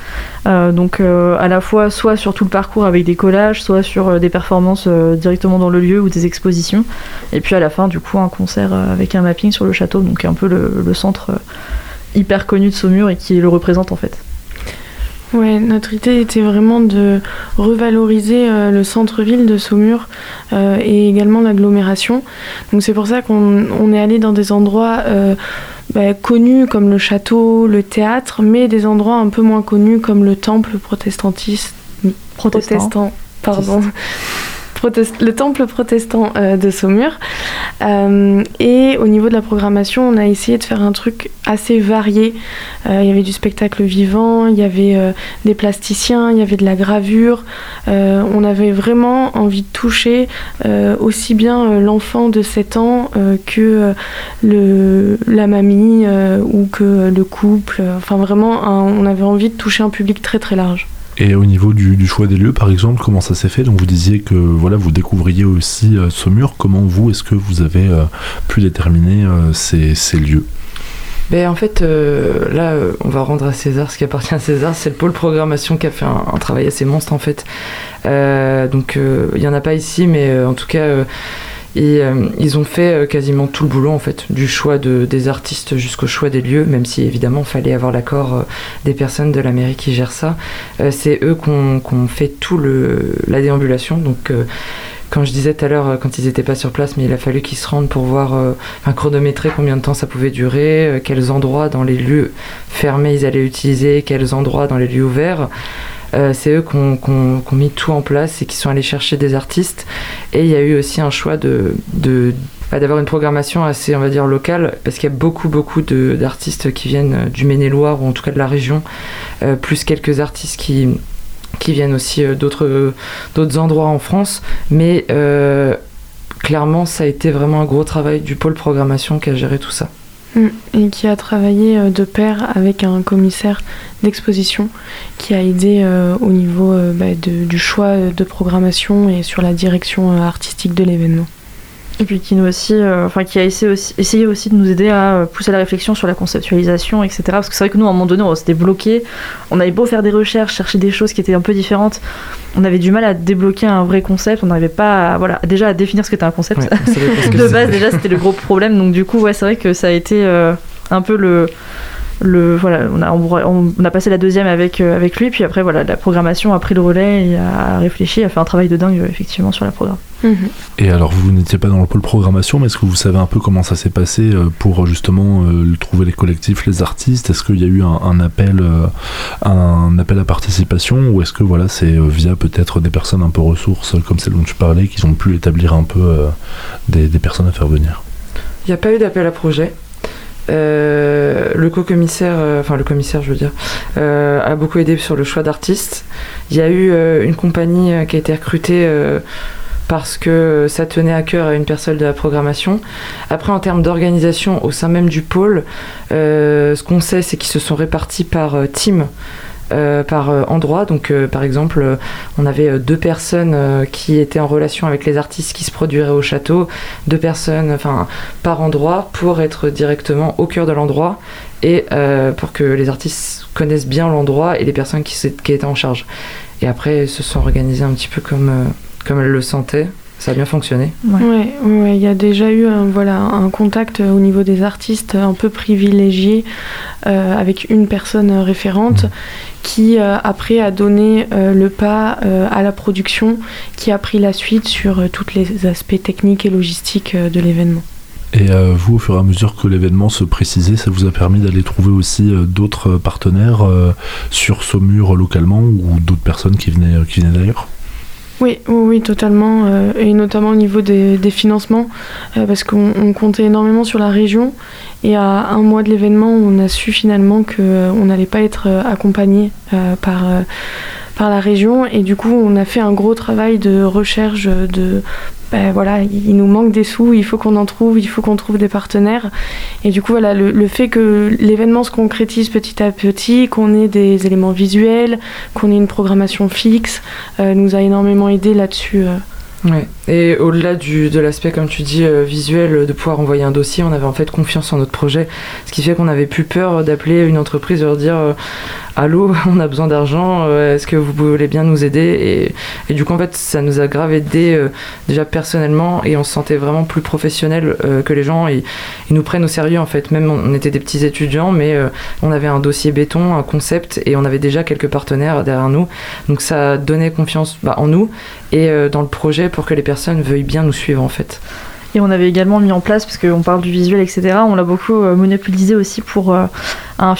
donc à la fois soit sur tout le parcours avec des collages, soit sur des performances directement dans le lieu ou des expositions. Et puis à la fin, du coup, un concert avec un mapping sur le château, donc un peu le, le centre hyper connu de Saumur et qui le représente en fait. Ouais, notre idée était vraiment de revaloriser euh, le centre-ville de Saumur euh, et également l'agglomération. Donc c'est pour ça qu'on est allé dans des endroits euh, bah, connus comme le château, le théâtre, mais des endroits un peu moins connus comme le temple protestantiste, protestant, pardon, le temple protestant de Saumur. et au niveau de la programmation, on a essayé de faire un truc assez varié. il y avait du spectacle vivant, il y avait des plasticiens, il y avait de la gravure. on avait vraiment envie de toucher aussi bien l'enfant de 7 ans que la mamie ou que le couple. Enfin, vraiment, on avait envie de toucher un public très très large. Et au niveau du, choix des lieux, par exemple, comment ça s'est fait? Donc vous disiez que voilà, vous découvriez aussi euh, Saumur. Comment vous, est-ce que vous avez euh, pu déterminer euh, ces, lieux? Ben, en fait, là, on va rendre à César ce qui appartient à César. C'est le pôle programmation qui a fait un, travail assez monstre, en fait. donc, il n'y en a pas ici, mais en tout cas, et euh, ils ont fait euh, quasiment tout le boulot en fait, du choix de, des artistes jusqu'au choix des lieux, même si évidemment fallait avoir l'accord euh, des personnes de la mairie qui gèrent ça. c'est eux qui ont fait tout le, la déambulation. Donc quand je disais tout à l'heure, quand ils n'étaient pas sur place, mais il a fallu qu'ils se rendent pour voir, un chronométrer combien de temps ça pouvait durer, quels endroits dans les lieux fermés ils allaient utiliser, quels endroits dans les lieux ouverts. Euh, c'est eux qui ont, mis tout en place et qui sont allés chercher des artistes. Et il y a eu aussi un choix de, bah, d'avoir une programmation assez, on va dire, locale, parce qu'il y a beaucoup, beaucoup d'artistes qui viennent du Maine-et-Loire, ou en tout cas de la région, euh, plus quelques artistes qui, qui viennent aussi euh, d'autres, d'autres endroits en France. Mais clairement, ça a été vraiment un gros travail du pôle programmation qui a géré tout ça. Mm. Et qui a travaillé euh, de pair avec un commissaire d'exposition qui a aidé euh, au niveau euh, bah, du choix de programmation et sur la direction artistique de l'événement. Et puis qui nous aussi, euh, enfin qui a essayé aussi, essayé aussi, de nous aider à euh, pousser la réflexion sur la conceptualisation, etc. Parce que c'est vrai que nous, à un moment donné, on s'était bloqué. On avait beau faire des recherches, chercher des choses qui étaient un peu différentes, on avait du mal à débloquer un vrai concept. On n'arrivait pas, à, voilà, déjà à définir ce qu'était un concept. de base, déjà, c'était le gros problème. Donc du coup, ouais, c'est vrai que ça a été euh, un peu le le voilà on a on, a passé la deuxième avec avec lui puis après voilà la programmation a pris le relais et a réfléchi a fait un travail de dingue effectivement sur la programme Mhm. Et alors, vous n'étiez pas dans le pôle programmation, mais est-ce que vous savez un peu comment ça s'est passé euh, pour justement euh, trouver les collectifs, les artistes? Est-ce qu'il y a eu un, appel, euh, un appel à participation, ou est-ce que voilà, c'est via peut-être des personnes un peu ressources comme celles dont tu parlais, qui ont pu établir un peu des, personnes à faire venir? Il n'y a pas eu d'appel à projet. le co-commissaire, enfin le commissaire je veux dire, a beaucoup aidé sur le choix d'artistes. Il y a eu une compagnie qui a été recrutée parce que ça tenait à cœur à une personne de la programmation. Après, en termes d'organisation au sein même du pôle, euh, ce qu'on sait, c'est qu'ils se sont répartis par euh, team. Euh, par endroit. Donc, par exemple, on avait deux personnes qui étaient en relation avec les artistes qui se produiraient au château, deux personnes, par endroit, pour être directement au cœur de l'endroit et pour que les artistes connaissent bien l'endroit et les personnes qui, qui, étaient en charge. Et après, ils se sont organisés un petit peu comme comme elle le sentait. Ça a bien fonctionné. Oui, ouais, il y a déjà eu un, voilà, un contact au niveau des artistes un peu privilégié euh, avec une personne référente mmh. qui euh, après a donné euh, le pas à la production qui a pris la suite sur tous les aspects techniques et logistiques de l'événement. Et vous, au fur et à mesure que l'événement se précisait, ça vous a permis d'aller trouver aussi d'autres partenaires sur Saumur localement ou d'autres personnes qui venaient, qui venaient d'ailleurs? Oui, oui, totalement, euh, et notamment au niveau des, financements, euh, parce qu'on comptait énormément sur la région, et à un mois de l'événement, on a su finalement qu'on euh, n'allait pas être accompagné par, par la région, et du coup, on a fait un gros travail de recherche de ben voilà, il nous manque des sous, il faut qu'on en trouve, il faut qu'on trouve des partenaires. Et du coup, voilà, le, fait que l'événement se concrétise petit à petit, qu'on ait des éléments visuels, qu'on ait une programmation fixe, euh, nous a énormément aidé là-dessus. Euh. Ouais. Et au-delà de l'aspect, comme tu dis, euh, visuel, de pouvoir envoyer un dossier, on avait en fait confiance en notre projet. Ce qui fait qu'on avait plus peur d'appeler une entreprise et leur dire euh, Allô, on a besoin d'argent, euh, est-ce que vous voulez bien nous aider? Et, du coup, en fait, ça nous a grave aidé déjà personnellement et on se sentait vraiment plus professionnel que les gens. Et, ils nous prennent au sérieux en fait. Même on était des petits étudiants, mais on avait un dossier béton, un concept et on avait déjà quelques partenaires derrière nous. Donc ça donnait confiance bah, en nous et dans le projet pour que les personnes veuillent bien nous suivre en fait. Et on avait également mis en place, parce qu'on parle du visuel, etc., on l'a beaucoup monopolisé aussi pour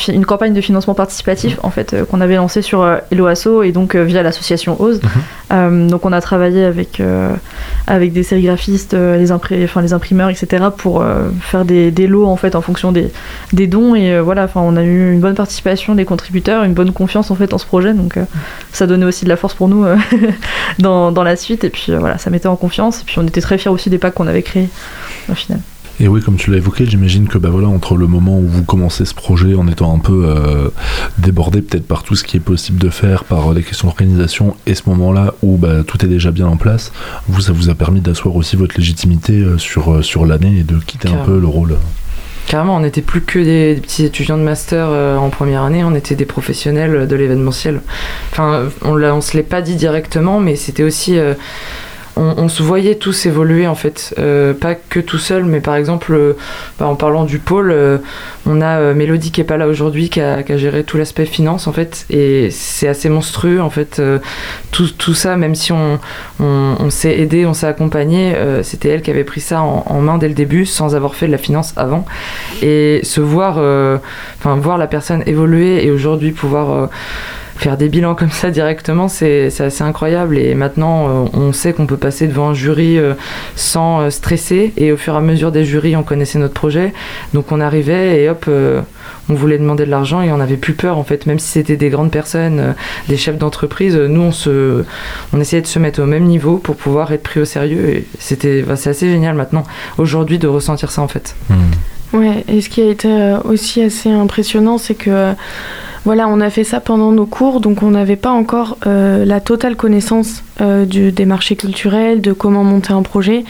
une campagne de financement participatif en fait qu'on avait lancée sur Eloasso et donc via l'association OSE. Mhm. donc on a travaillé avec, avec des sérigraphistes, les, enfin, les imprimeurs, etc., pour faire des, des, lots en fait en fonction des, des dons. Et voilà, enfin, on a eu une bonne participation des contributeurs, une bonne confiance en fait en ce projet. Donc ça donnait aussi de la force pour nous dans, dans, la suite. Et puis voilà, ça mettait en confiance. Et puis on était très fiers aussi des packs qu'on avait créés au final. Et oui, comme tu l'as évoqué, j'imagine que bah voilà, entre le moment où vous commencez ce projet en étant un peu euh, débordé peut-être par tout ce qui est possible de faire, par les questions d'organisation, et ce moment-là où bah, tout est déjà bien en place, vous, ça vous a permis d'asseoir aussi votre légitimité euh, sur, euh, sur l'année et de quitter un peu le rôle. Carrément, on n'était plus que des, petits étudiants de master en première année, on était des professionnels de l'événementiel. Enfin, on ne se l'est pas dit directement, mais c'était aussi on, se voyait tous évoluer en fait, euh, pas que tout seul, mais par exemple, euh, bah, en parlant du pôle, euh, on a Mélodie qui est pas là aujourd'hui, qui a, géré tout l'aspect finance en fait, et c'est assez monstrueux en fait, tout, ça, même si on, s'est aidé, on s'est accompagné, c'était elle qui avait pris ça en, en, main dès le début, sans avoir fait de la finance avant, et se voir, enfin voir la personne évoluer et aujourd'hui pouvoir faire des bilans comme ça directement, c'est assez incroyable. Et maintenant, euh, on sait qu'on peut passer devant un jury euh, sans euh, stresser. Et au fur et à mesure des jurys, on connaissait notre projet. Donc on arrivait et hop, on voulait demander de l'argent et on n'avait plus peur en fait. Même si c'était des grandes personnes, des chefs d'entreprise, nous on, se, on essayait de se mettre au même niveau pour pouvoir être pris au sérieux. Et c'était bah, c'est assez génial maintenant, aujourd'hui, de ressentir ça en fait. Mmh. Ouais, et ce qui a été aussi assez impressionnant, c'est que voilà, on a fait ça pendant nos cours, donc on n'avait pas encore euh, la totale connaissance euh, du, des marchés culturels, de comment monter un projet.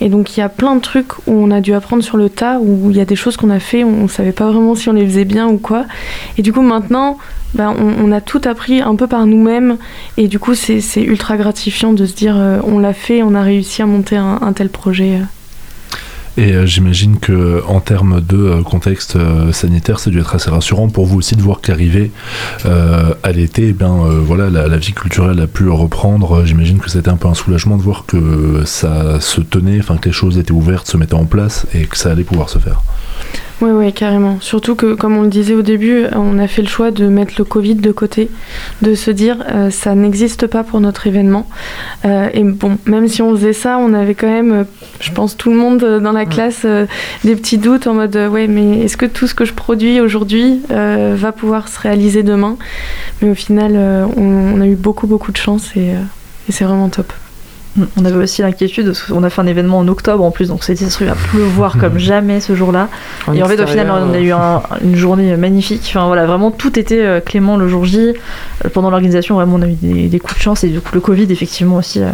Et donc il y a plein de trucs où on a dû apprendre sur le tas, où il y a des choses qu'on a fait, on ne savait pas vraiment si on les faisait bien ou quoi. Et du coup maintenant, ben, on, a tout appris un peu par nous-mêmes. Et du coup c'est ultra gratifiant de se dire euh, on l'a fait, on a réussi à monter un tel projet. Et euh, j'imagine que en termes de euh, contexte euh, sanitaire, ça a dû être assez rassurant pour vous aussi de voir qu'arriver à l'été, eh bien voilà, la, vie culturelle a pu reprendre. J'imagine que c'était un peu un soulagement de voir que ça se tenait, enfin que les choses étaient ouvertes, se mettaient en place et que ça allait pouvoir se faire. Oui, oui, carrément. Surtout que, comme on le disait au début, on a fait le choix de mettre le Covid de côté, de se dire euh, ça n'existe pas pour notre événement. Euh, et bon, même si on faisait ça, on avait quand même, euh, je pense, tout le monde dans la classe des petits doutes en mode ouais, mais est-ce que tout ce que je produis aujourd'hui va pouvoir se réaliser demain? Mais au final, on, a eu beaucoup, beaucoup de chance et c'est vraiment top. On avait aussi l'inquiétude, on a fait un événement en octobre en plus, donc c'était il va pleuvoir comme jamais ce jour-là. Et en fait, au final, on a eu une journée magnifique. Enfin voilà, vraiment tout était euh, clément le jour J. Euh, pendant l'organisation, vraiment, on a eu des, coups de chance et du coup, le Covid, effectivement, aussi, euh,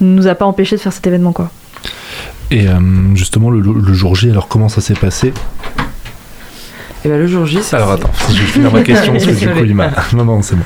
ne nous a pas empêché de faire cet événement, quoi. Et justement, le, jour J, alors comment ça s'est passé? Et bien le jour J, ça. Alors attends, je vais finir ma question parce que du coup il m'a. Non, non, c'est bon.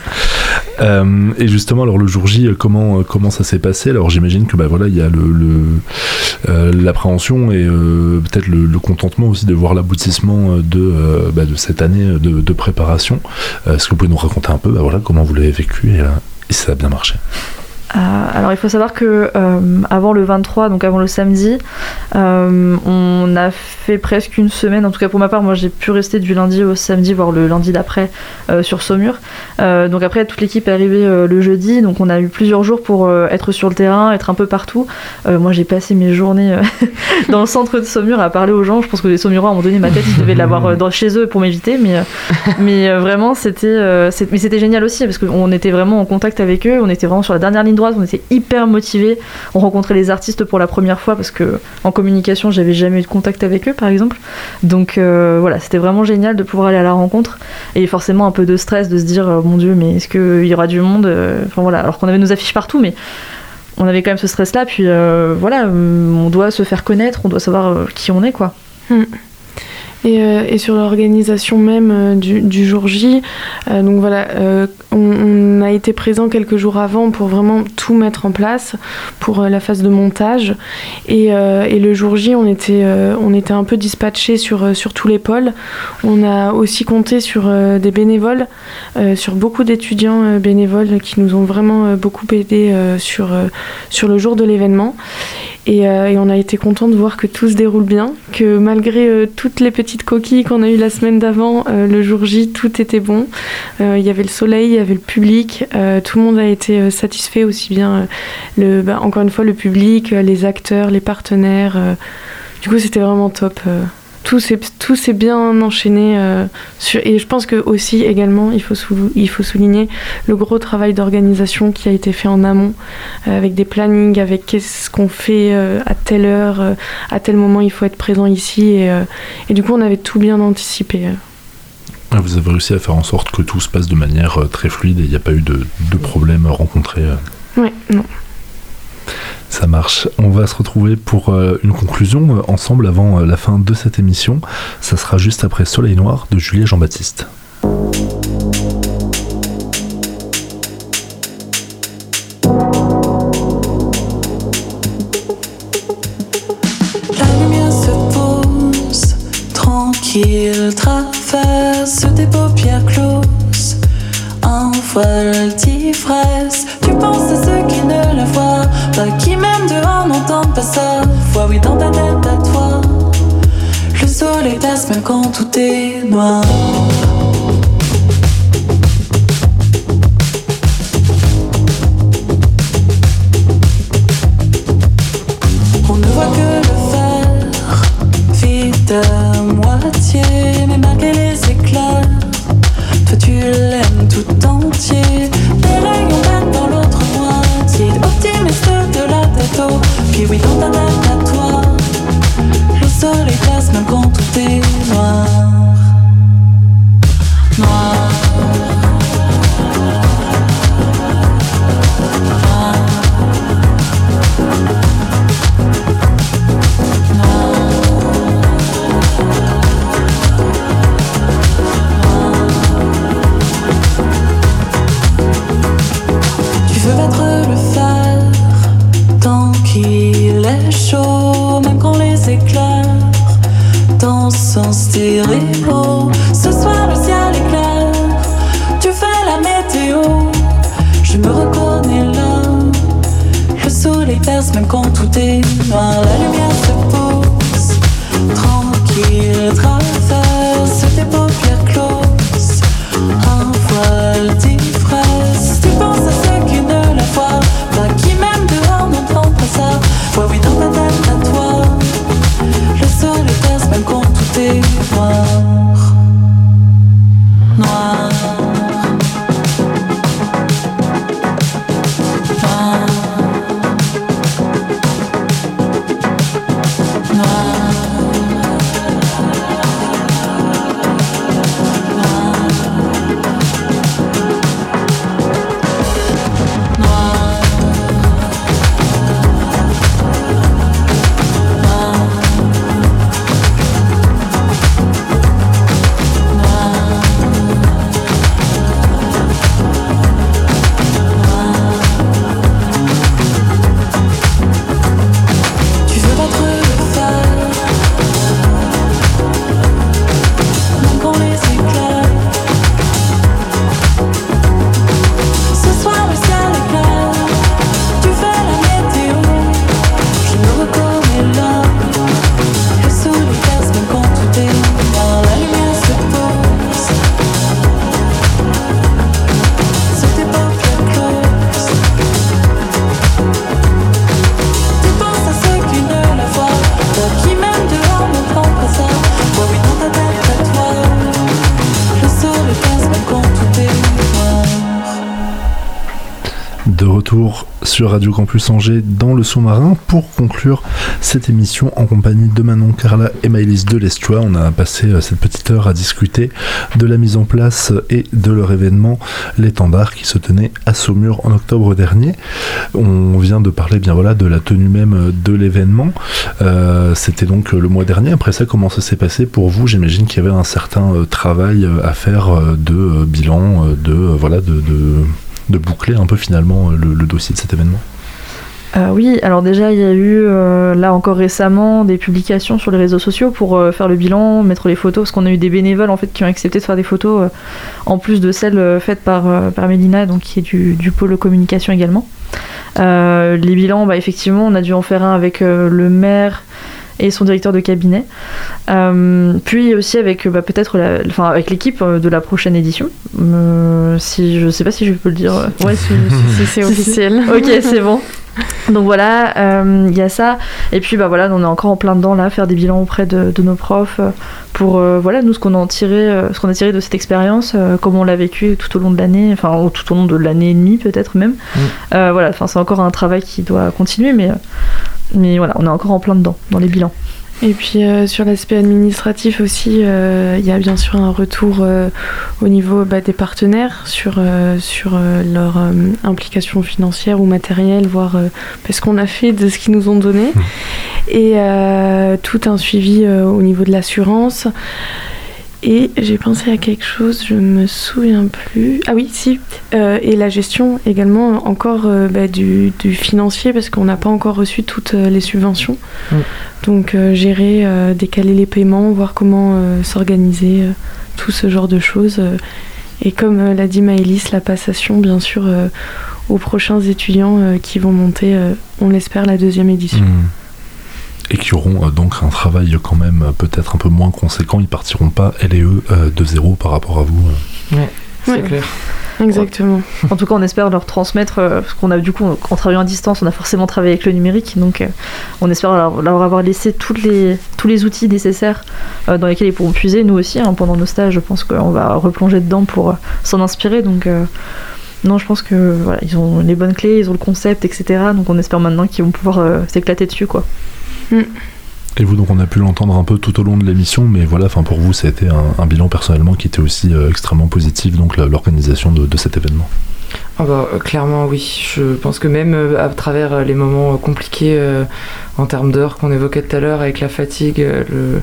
Euh, et justement, alors le jour J, comment, euh, comment ça s'est passé? Alors j'imagine que bah, voilà, il y a l'appréhension le, euh, l'appréhension et peut-être le, contentement aussi de voir l'aboutissement de, bah, de cette année de, de préparation. Est-ce que vous pouvez nous raconter un peu bah, voilà, comment vous l'avez vécu et, et si ça a bien marché? euh, alors il faut savoir que euh, avant le 23, donc avant le samedi, euh, on a fait presque une semaine, en tout cas pour ma part, moi j'ai pu rester du lundi au samedi, voire le lundi d'après sur Saumur. donc après toute l'équipe est arrivée le jeudi, donc on a eu plusieurs jours pour être sur le terrain, être un peu partout. moi j'ai passé mes journées dans le centre de Saumur à parler aux gens. Je pense que les Saumurois à donné ma tête, ils devaient l'avoir chez eux pour m'éviter, mais, vraiment c'était c'était génial aussi parce qu'on était vraiment en contact avec eux, on était vraiment sur la dernière ligne droite on était hyper motivés. On rencontrait les artistes pour la première fois parce que en communication, j'avais jamais eu de contact avec eux, par exemple. Donc euh, voilà, c'était vraiment génial de pouvoir aller à la rencontre et forcément un peu de stress de se dire euh, mon Dieu, mais est-ce qu'il y aura du monde euh, Enfin voilà, alors qu'on avait nos affiches partout, mais on avait quand même ce stress-là. Puis voilà, on doit se faire connaître, on doit savoir qui on est, quoi. Hmm. Euh, et, sur l'organisation même euh, du, jour J, euh, donc voilà, on, a été présent quelques jours avant pour vraiment tout mettre en place pour la phase de montage. Et, le jour J, on était, on était un peu dispatché sur, sur tous les pôles. On a aussi compté sur des bénévoles, sur beaucoup d'étudiants bénévoles qui nous ont vraiment beaucoup aidés sur, sur le jour de l'événement. Et, euh, et on a été content de voir que tout se déroule bien, que malgré euh, toutes les petites coquilles qu'on a eues la semaine d'avant, euh, le jour J, tout était bon. Il y avait le soleil, il y avait le public, tout le monde a été satisfait aussi bien, bah, encore une fois, le public, les acteurs, les partenaires. du coup, c'était vraiment top. Tout s'est tout s'est bien enchaîné. euh, sur, et je pense que aussi, également, il faut, sou- il faut souligner le gros travail d'organisation qui a été fait en amont euh, avec des plannings, avec qu'est-ce qu'on fait euh, à telle heure, à tel moment il faut être présent ici. Et, et du coup, on avait tout bien anticipé. Ah, Vous avez réussi à faire en sorte que tout se passe de manière très fluide et il n'y a pas eu de, de problème rencontré. Ouais, non. Ça marche. On va se retrouver pour euh, une conclusion euh, ensemble avant euh, la fin de cette émission. Ça sera juste après Soleil Noir de Julia Jean-Baptiste. La lumière se pose, tranquille, traverse tes paupières closes. Un voile d'ivresse, pas sa voix. Oui, dans ta tête à toi, le soleil passe même quand tout est noir. Radio Campus Angers dans le sous-marin pour conclure cette émission en compagnie de Manon, Carla et Maëlys de l'Estua. On a passé euh, cette petite heure à discuter de la mise en place et de leur événement l'étendard qui se tenait à Saumur en octobre dernier. On vient de parler bien voilà de la tenue même de l'événement. Euh, C'était donc le mois dernier. Après ça, comment ça s'est passé pour vous? J'imagine qu'il y avait un certain euh, travail à faire de bilan, de voilà de de boucler un peu finalement euh, le, dossier de cet événement Euh, oui, alors déjà il y a eu euh, là encore récemment des publications sur les réseaux sociaux pour euh, faire le bilan, mettre les photos, parce qu'on a eu des bénévoles en fait qui ont accepté de faire des photos en plus de celles faites par, par Mélina, donc qui est du, du pôle communication également. Les bilans, bah, effectivement, on a dû en faire un avec le maire et son directeur de cabinet, Euh, puis aussi avec bah, peut-être la- enfin avec l'équipe euh, de la prochaine édition. Euh, si je sais pas si je peux le dire. Ouais, c'est- officiel. Ok, c'est bon. Donc voilà, euh, il y a ça. Et puis bah voilà, on est encore en plein dedans là, faire des bilans auprès de, de nos profs pour euh, voilà nous ce qu'on a en tiré, ce qu'on a tiré de cette expérience, euh, comment on l'a vécu tout au long de l'année, enfin ou tout au long de l'année et demie peut-être même. Euh, voilà, enfin c'est encore un travail qui doit continuer, mais mais voilà, on est encore en plein dedans dans les bilans. Et puis euh, sur l'aspect administratif aussi, euh, il y a bien sûr un retour euh, au niveau bah, des partenaires sur, euh, sur euh, leur euh, implication financière ou matérielle, voir euh, bah, ce qu'on a fait de ce qu'ils nous ont donné. Et euh, tout un suivi euh, au niveau de l'assurance. Et j'ai pensé à quelque chose, je me souviens plus. Ah oui, si. Euh, et la gestion également encore euh, bah, du, du financier parce qu'on n'a pas encore reçu toutes euh, les subventions. Mm. Donc euh, gérer, décaler les paiements, voir comment s'organiser, tout ce genre de choses. et comme l'a dit Maëlys, la passation bien sûr aux prochains étudiants qui vont monter, on l'espère, la deuxième édition. Hmm. Et qui auront euh, donc un travail quand même euh, peut-être un peu moins conséquent. Ils partiront pas, elle et eux, euh, de zéro par rapport à vous. Ouais, c'est Ouais. clair. Exactement. En tout cas, on espère leur transmettre, euh, parce qu'on a du coup, en travaillant à distance, on a forcément travaillé avec le numérique, donc euh, on espère leur, leur avoir laissé toutes les, tous les outils nécessaires euh, dans lesquels ils pourront puiser. Nous aussi, hein, pendant nos stages, je pense qu'on va replonger dedans pour euh, s'en inspirer. Donc, euh, non, je pense que voilà, ils ont les bonnes clés, ils ont le concept, etc. Donc, on espère maintenant qu'ils vont pouvoir euh, s'éclater dessus, quoi. Et vous, donc on a pu l'entendre un peu tout au long de l'émission, mais voilà, pour vous, ça a été un, bilan personnellement qui était aussi euh, extrêmement positif, donc l'organisation de cet événement. Ah bah, euh, clairement oui, je pense que même euh, à travers euh, les moments compliqués en termes d'heures qu'on évoquait tout à l'heure avec la fatigue, le,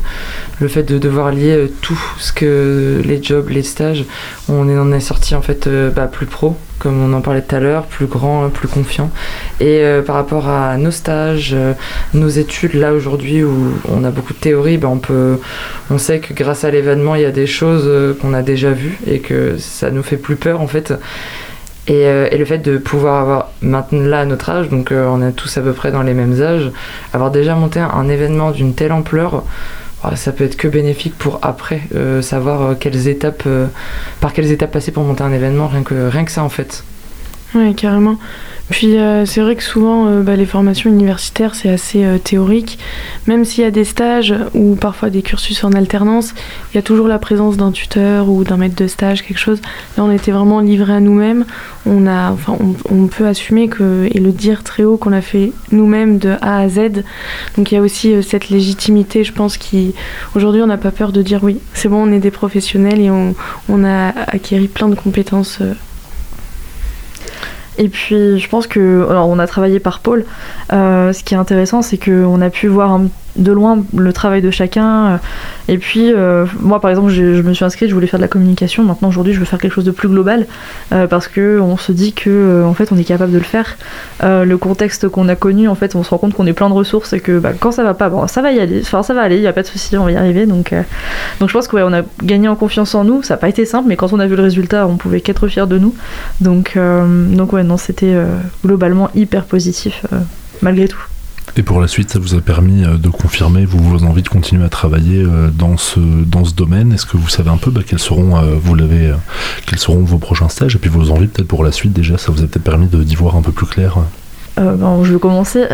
le fait de devoir lier tout ce que les jobs, les stages, on en est sorti en fait bah, plus pro, comme on en parlait tout à l'heure, plus grand, plus confiant. Et par rapport à nos stages, nos études, là aujourd'hui où on a beaucoup de théorie, bah, on peut, on sait que grâce à l'événement il y a des choses qu'on a déjà vues et que ça nous fait plus peur en fait. Et, euh, et le fait de pouvoir avoir maintenant là à notre âge, donc euh, on est tous à peu près dans les mêmes âges, avoir déjà monté un, événement d'une telle ampleur, bah, ça peut être que bénéfique pour après euh, savoir quelles étapes, par quelles étapes passer pour monter un événement, rien que, rien que ça en fait. Oui, carrément. Puis euh, c'est vrai que souvent, euh, bah, les formations universitaires, c'est assez euh, théorique. Même s'il y a des stages ou parfois des cursus en alternance, il y a toujours la présence d'un tuteur ou d'un maître de stage, quelque chose. Là, on était vraiment livrés à nous-mêmes. On, a, enfin, on, peut assumer que, et le dire très haut qu'on a fait nous-mêmes de A à Z. Donc il y a aussi cette légitimité, je pense, qui... Aujourd'hui, on n'a pas peur de dire oui, c'est bon, on est des professionnels et on, on a acquis plein de compétences. Et puis, je pense que, alors, on a travaillé par pôle. Euh, ce qui est intéressant, c'est qu'on a pu voir un- de loin le travail de chacun. Et puis, euh, moi, par exemple, je, me suis inscrite, je voulais faire de la communication. Maintenant, aujourd'hui, je veux faire quelque chose de plus global euh, parce que on se dit que, euh, en fait, on est capable de le faire. Le contexte qu'on a connu, en fait, on se rend compte qu'on est plein de ressources et que bah, quand ça va pas, ça va y aller. Enfin, ça va aller. Il y a pas de souci, on va y arriver. Donc, je pense qu'on a gagné en confiance en nous. Ça n'a pas été simple, mais quand on a vu le résultat, on pouvait qu'être fiers de nous. Donc, donc ouais, non, c'était globalement hyper positif malgré tout. Et pour la suite, ça vous a permis euh, de confirmer vos, envies de continuer à travailler euh, dans ce, dans ce domaine. Est-ce que vous savez un peu bah, quels, seront, euh, vous quels seront vos prochains stages et puis vos envies peut-être pour la suite déjà Ça vous a peut-être permis d'y voir un peu plus clair je vais commencer.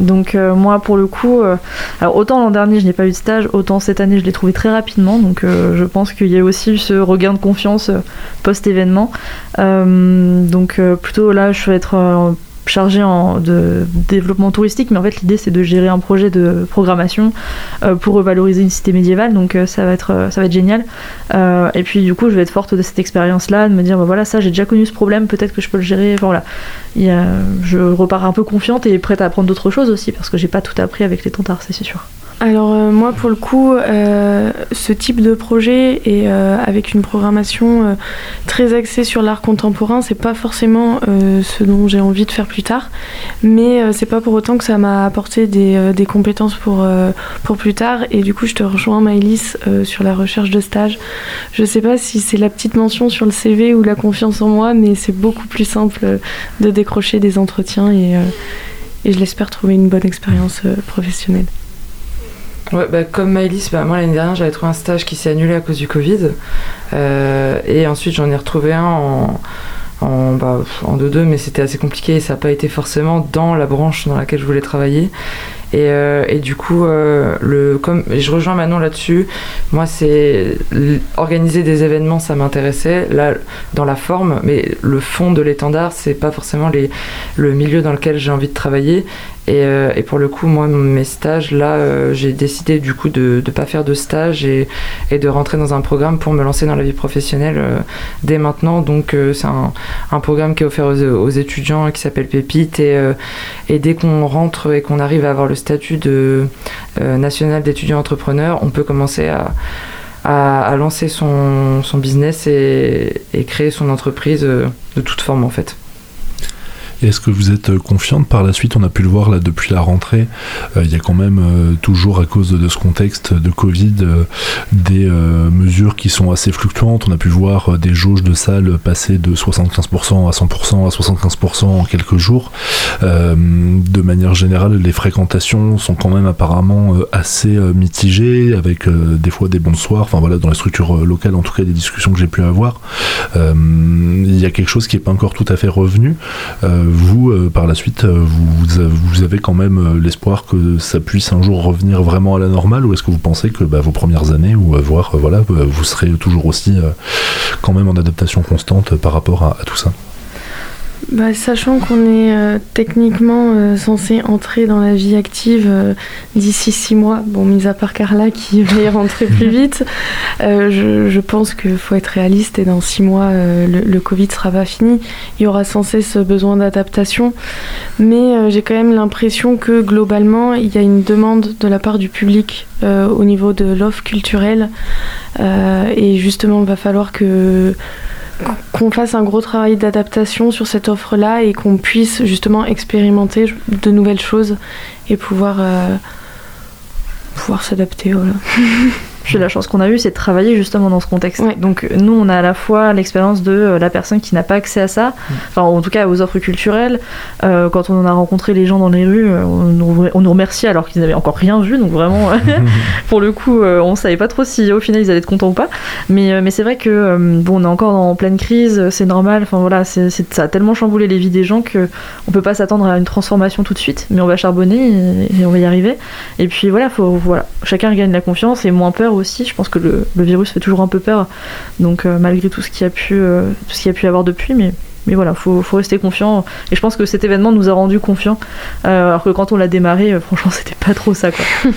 Donc moi, pour le coup, alors autant l'an dernier je n'ai pas eu de stage, autant cette année je l'ai trouvé très rapidement. Donc je pense qu'il y a aussi eu ce regain de confiance post-événement. Donc plutôt là, je vais être chargée en de développement touristique, mais en fait l'idée c'est de gérer un projet de programmation euh, pour revaloriser une cité médiévale. Donc euh, ça va être euh, ça va être génial. Et puis du coup, je vais être forte de cette expérience-là, de me dire bah voilà ça j'ai déjà connu ce problème, peut-être que je peux le gérer. Voilà. Je repars un peu confiante et prête à apprendre d'autres choses aussi parce que j'ai pas tout appris avec les tontards, c'est sûr. Alors moi pour le coup, ce type de projet et avec une programmation très axée sur l'art contemporain, c'est pas forcément ce dont j'ai envie de faire plus tard, mais euh, c'est pas pour autant que ça m'a apporté des, euh, compétences pour, euh, pour plus tard. Et du coup, je te rejoins Maëlys sur la recherche de stage. Je sais pas si c'est la petite mention sur le CV ou la confiance en moi, mais c'est beaucoup plus simple de décrocher des entretiens et, et je l'espère trouver une bonne expérience professionnelle. Ouais, bah, comme Maëlys, bah, moi l'année dernière j'avais trouvé un stage qui s'est annulé à cause du Covid. Et ensuite j'en ai retrouvé un en, en, bah, en 2-2, mais c'était assez compliqué et ça n'a pas été forcément dans la branche dans laquelle je voulais travailler. Et, euh, du coup, euh, je rejoins Manon là-dessus. Moi, c'est organiser des événements, ça m'intéressait. Là, dans la forme, mais le fond de l'étendard, c'est pas forcément les, le milieu dans lequel j'ai envie de travailler. Et, euh, et pour le coup, moi, mes stages, là, euh, j'ai décidé du coup de ne pas faire de stage et, et de rentrer dans un programme pour me lancer dans la vie professionnelle euh, dès maintenant. Donc, euh, c'est un, un programme qui est offert aux, aux étudiants qui s'appelle Pépite. Et, euh, et dès qu'on rentre et qu'on arrive à avoir le statut de euh, national d'étudiant entrepreneur, on peut commencer à, à, à lancer son, son business et, créer son entreprise de toute forme en fait. Est-ce que vous êtes euh, confiante par la suite? On a pu le voir là depuis la rentrée. euh, Il y a quand même euh, toujours à cause de ce contexte de Covid des mesures qui sont assez fluctuantes. On a pu voir des jauges de salles passer de 75% à 100% à 75% en quelques jours. De manière générale, les fréquentations sont quand même apparemment assez mitigées, avec des fois des bons soirs. Enfin voilà, dans les structures locales, en tout cas, des discussions que j'ai pu avoir, il y a quelque chose qui n'est pas encore tout à fait revenu. Vous, euh, par la suite, euh, vous, avez- quand même euh, l'espoir que ça puisse un jour revenir vraiment à la normale, ou est-ce que vous pensez que bah, vos premières années, ou à voir, euh, voilà, vous serez toujours aussi quand même en adaptation constante par rapport à tout ça? Bah, sachant qu'on est euh, techniquement euh, censé entrer dans la vie active euh, d'ici six mois, bon, mis à part Carla qui va y rentrer plus vite, je, je pense qu'il faut être réaliste et dans six mois, le, le Covid sera pas fini. Il y aura sans cesse besoin d'adaptation, mais j'ai quand même l'impression que globalement, il y a une demande de la part du public au niveau de l'offre culturelle et justement, il va falloir que qu'on fasse un gros travail d'adaptation sur cette offre-là et qu'on puisse justement expérimenter de nouvelles choses et pouvoir, euh, s'adapter. Puis la chance qu'on a eue, c'est de travailler justement dans ce contexte. Ouais. Donc nous, on a à la fois l'expérience de euh, la personne qui n'a pas accès à ça, enfin en tout cas aux offres culturelles. Euh, quand on a rencontré les gens dans les rues, euh, on nous, remerciait alors qu'ils n'avaient encore rien vu. Donc vraiment, pour le coup, on savait pas trop si au final ils allaient être contents ou pas. Mais, mais c'est vrai que bon, on est encore en pleine crise, c'est normal. Enfin voilà, ça a tellement chamboulé les vies des gens que on peut pas s'attendre à une transformation tout de suite. Mais on va charbonner et, et on va y arriver. Et puis voilà, faut, voilà, chacun regagne la confiance et moins peur aussi. Je pense que le, le virus fait toujours un peu peur, donc euh, malgré tout ce qu'il y a pu, euh, tout ce qu'il y a pu avoir depuis, mais mais voilà, faut, faut rester confiant. Et je pense que cet événement nous a rendu confiants, euh, alors que quand on l'a démarré, euh, franchement, c'était pas trop ça, quoi.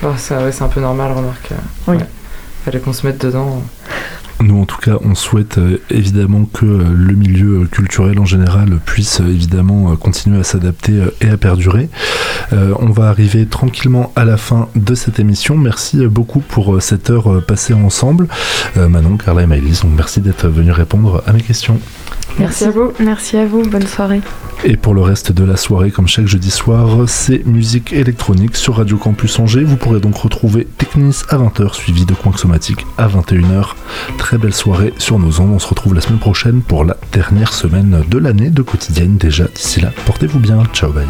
Ouais, c'est un peu normal, remarque. Oui. Ouais. Fallait qu'on se mette dedans. Nous, en tout cas, on souhaite euh, évidemment que euh, le milieu euh, culturel en général puisse évidemment continuer à s'adapter et à perdurer. On va arriver tranquillement à la fin de cette émission. Merci beaucoup pour cette heure passée ensemble. Manon, Carla et Maëlys, donc merci d'être venus répondre à mes questions. Merci à vous. Merci à vous. Bonne soirée. Et pour le reste de la soirée, comme chaque jeudi soir, c'est musique électronique sur Radio Campus Angers. Vous pourrez donc retrouver Technis à 20h, suivi de Coin Somatique à 21h. Très belle soirée sur nos ondes. On se retrouve la semaine prochaine pour la dernière semaine de l'année de quotidienne déjà. D'ici là, portez-vous bien. Ciao, bye.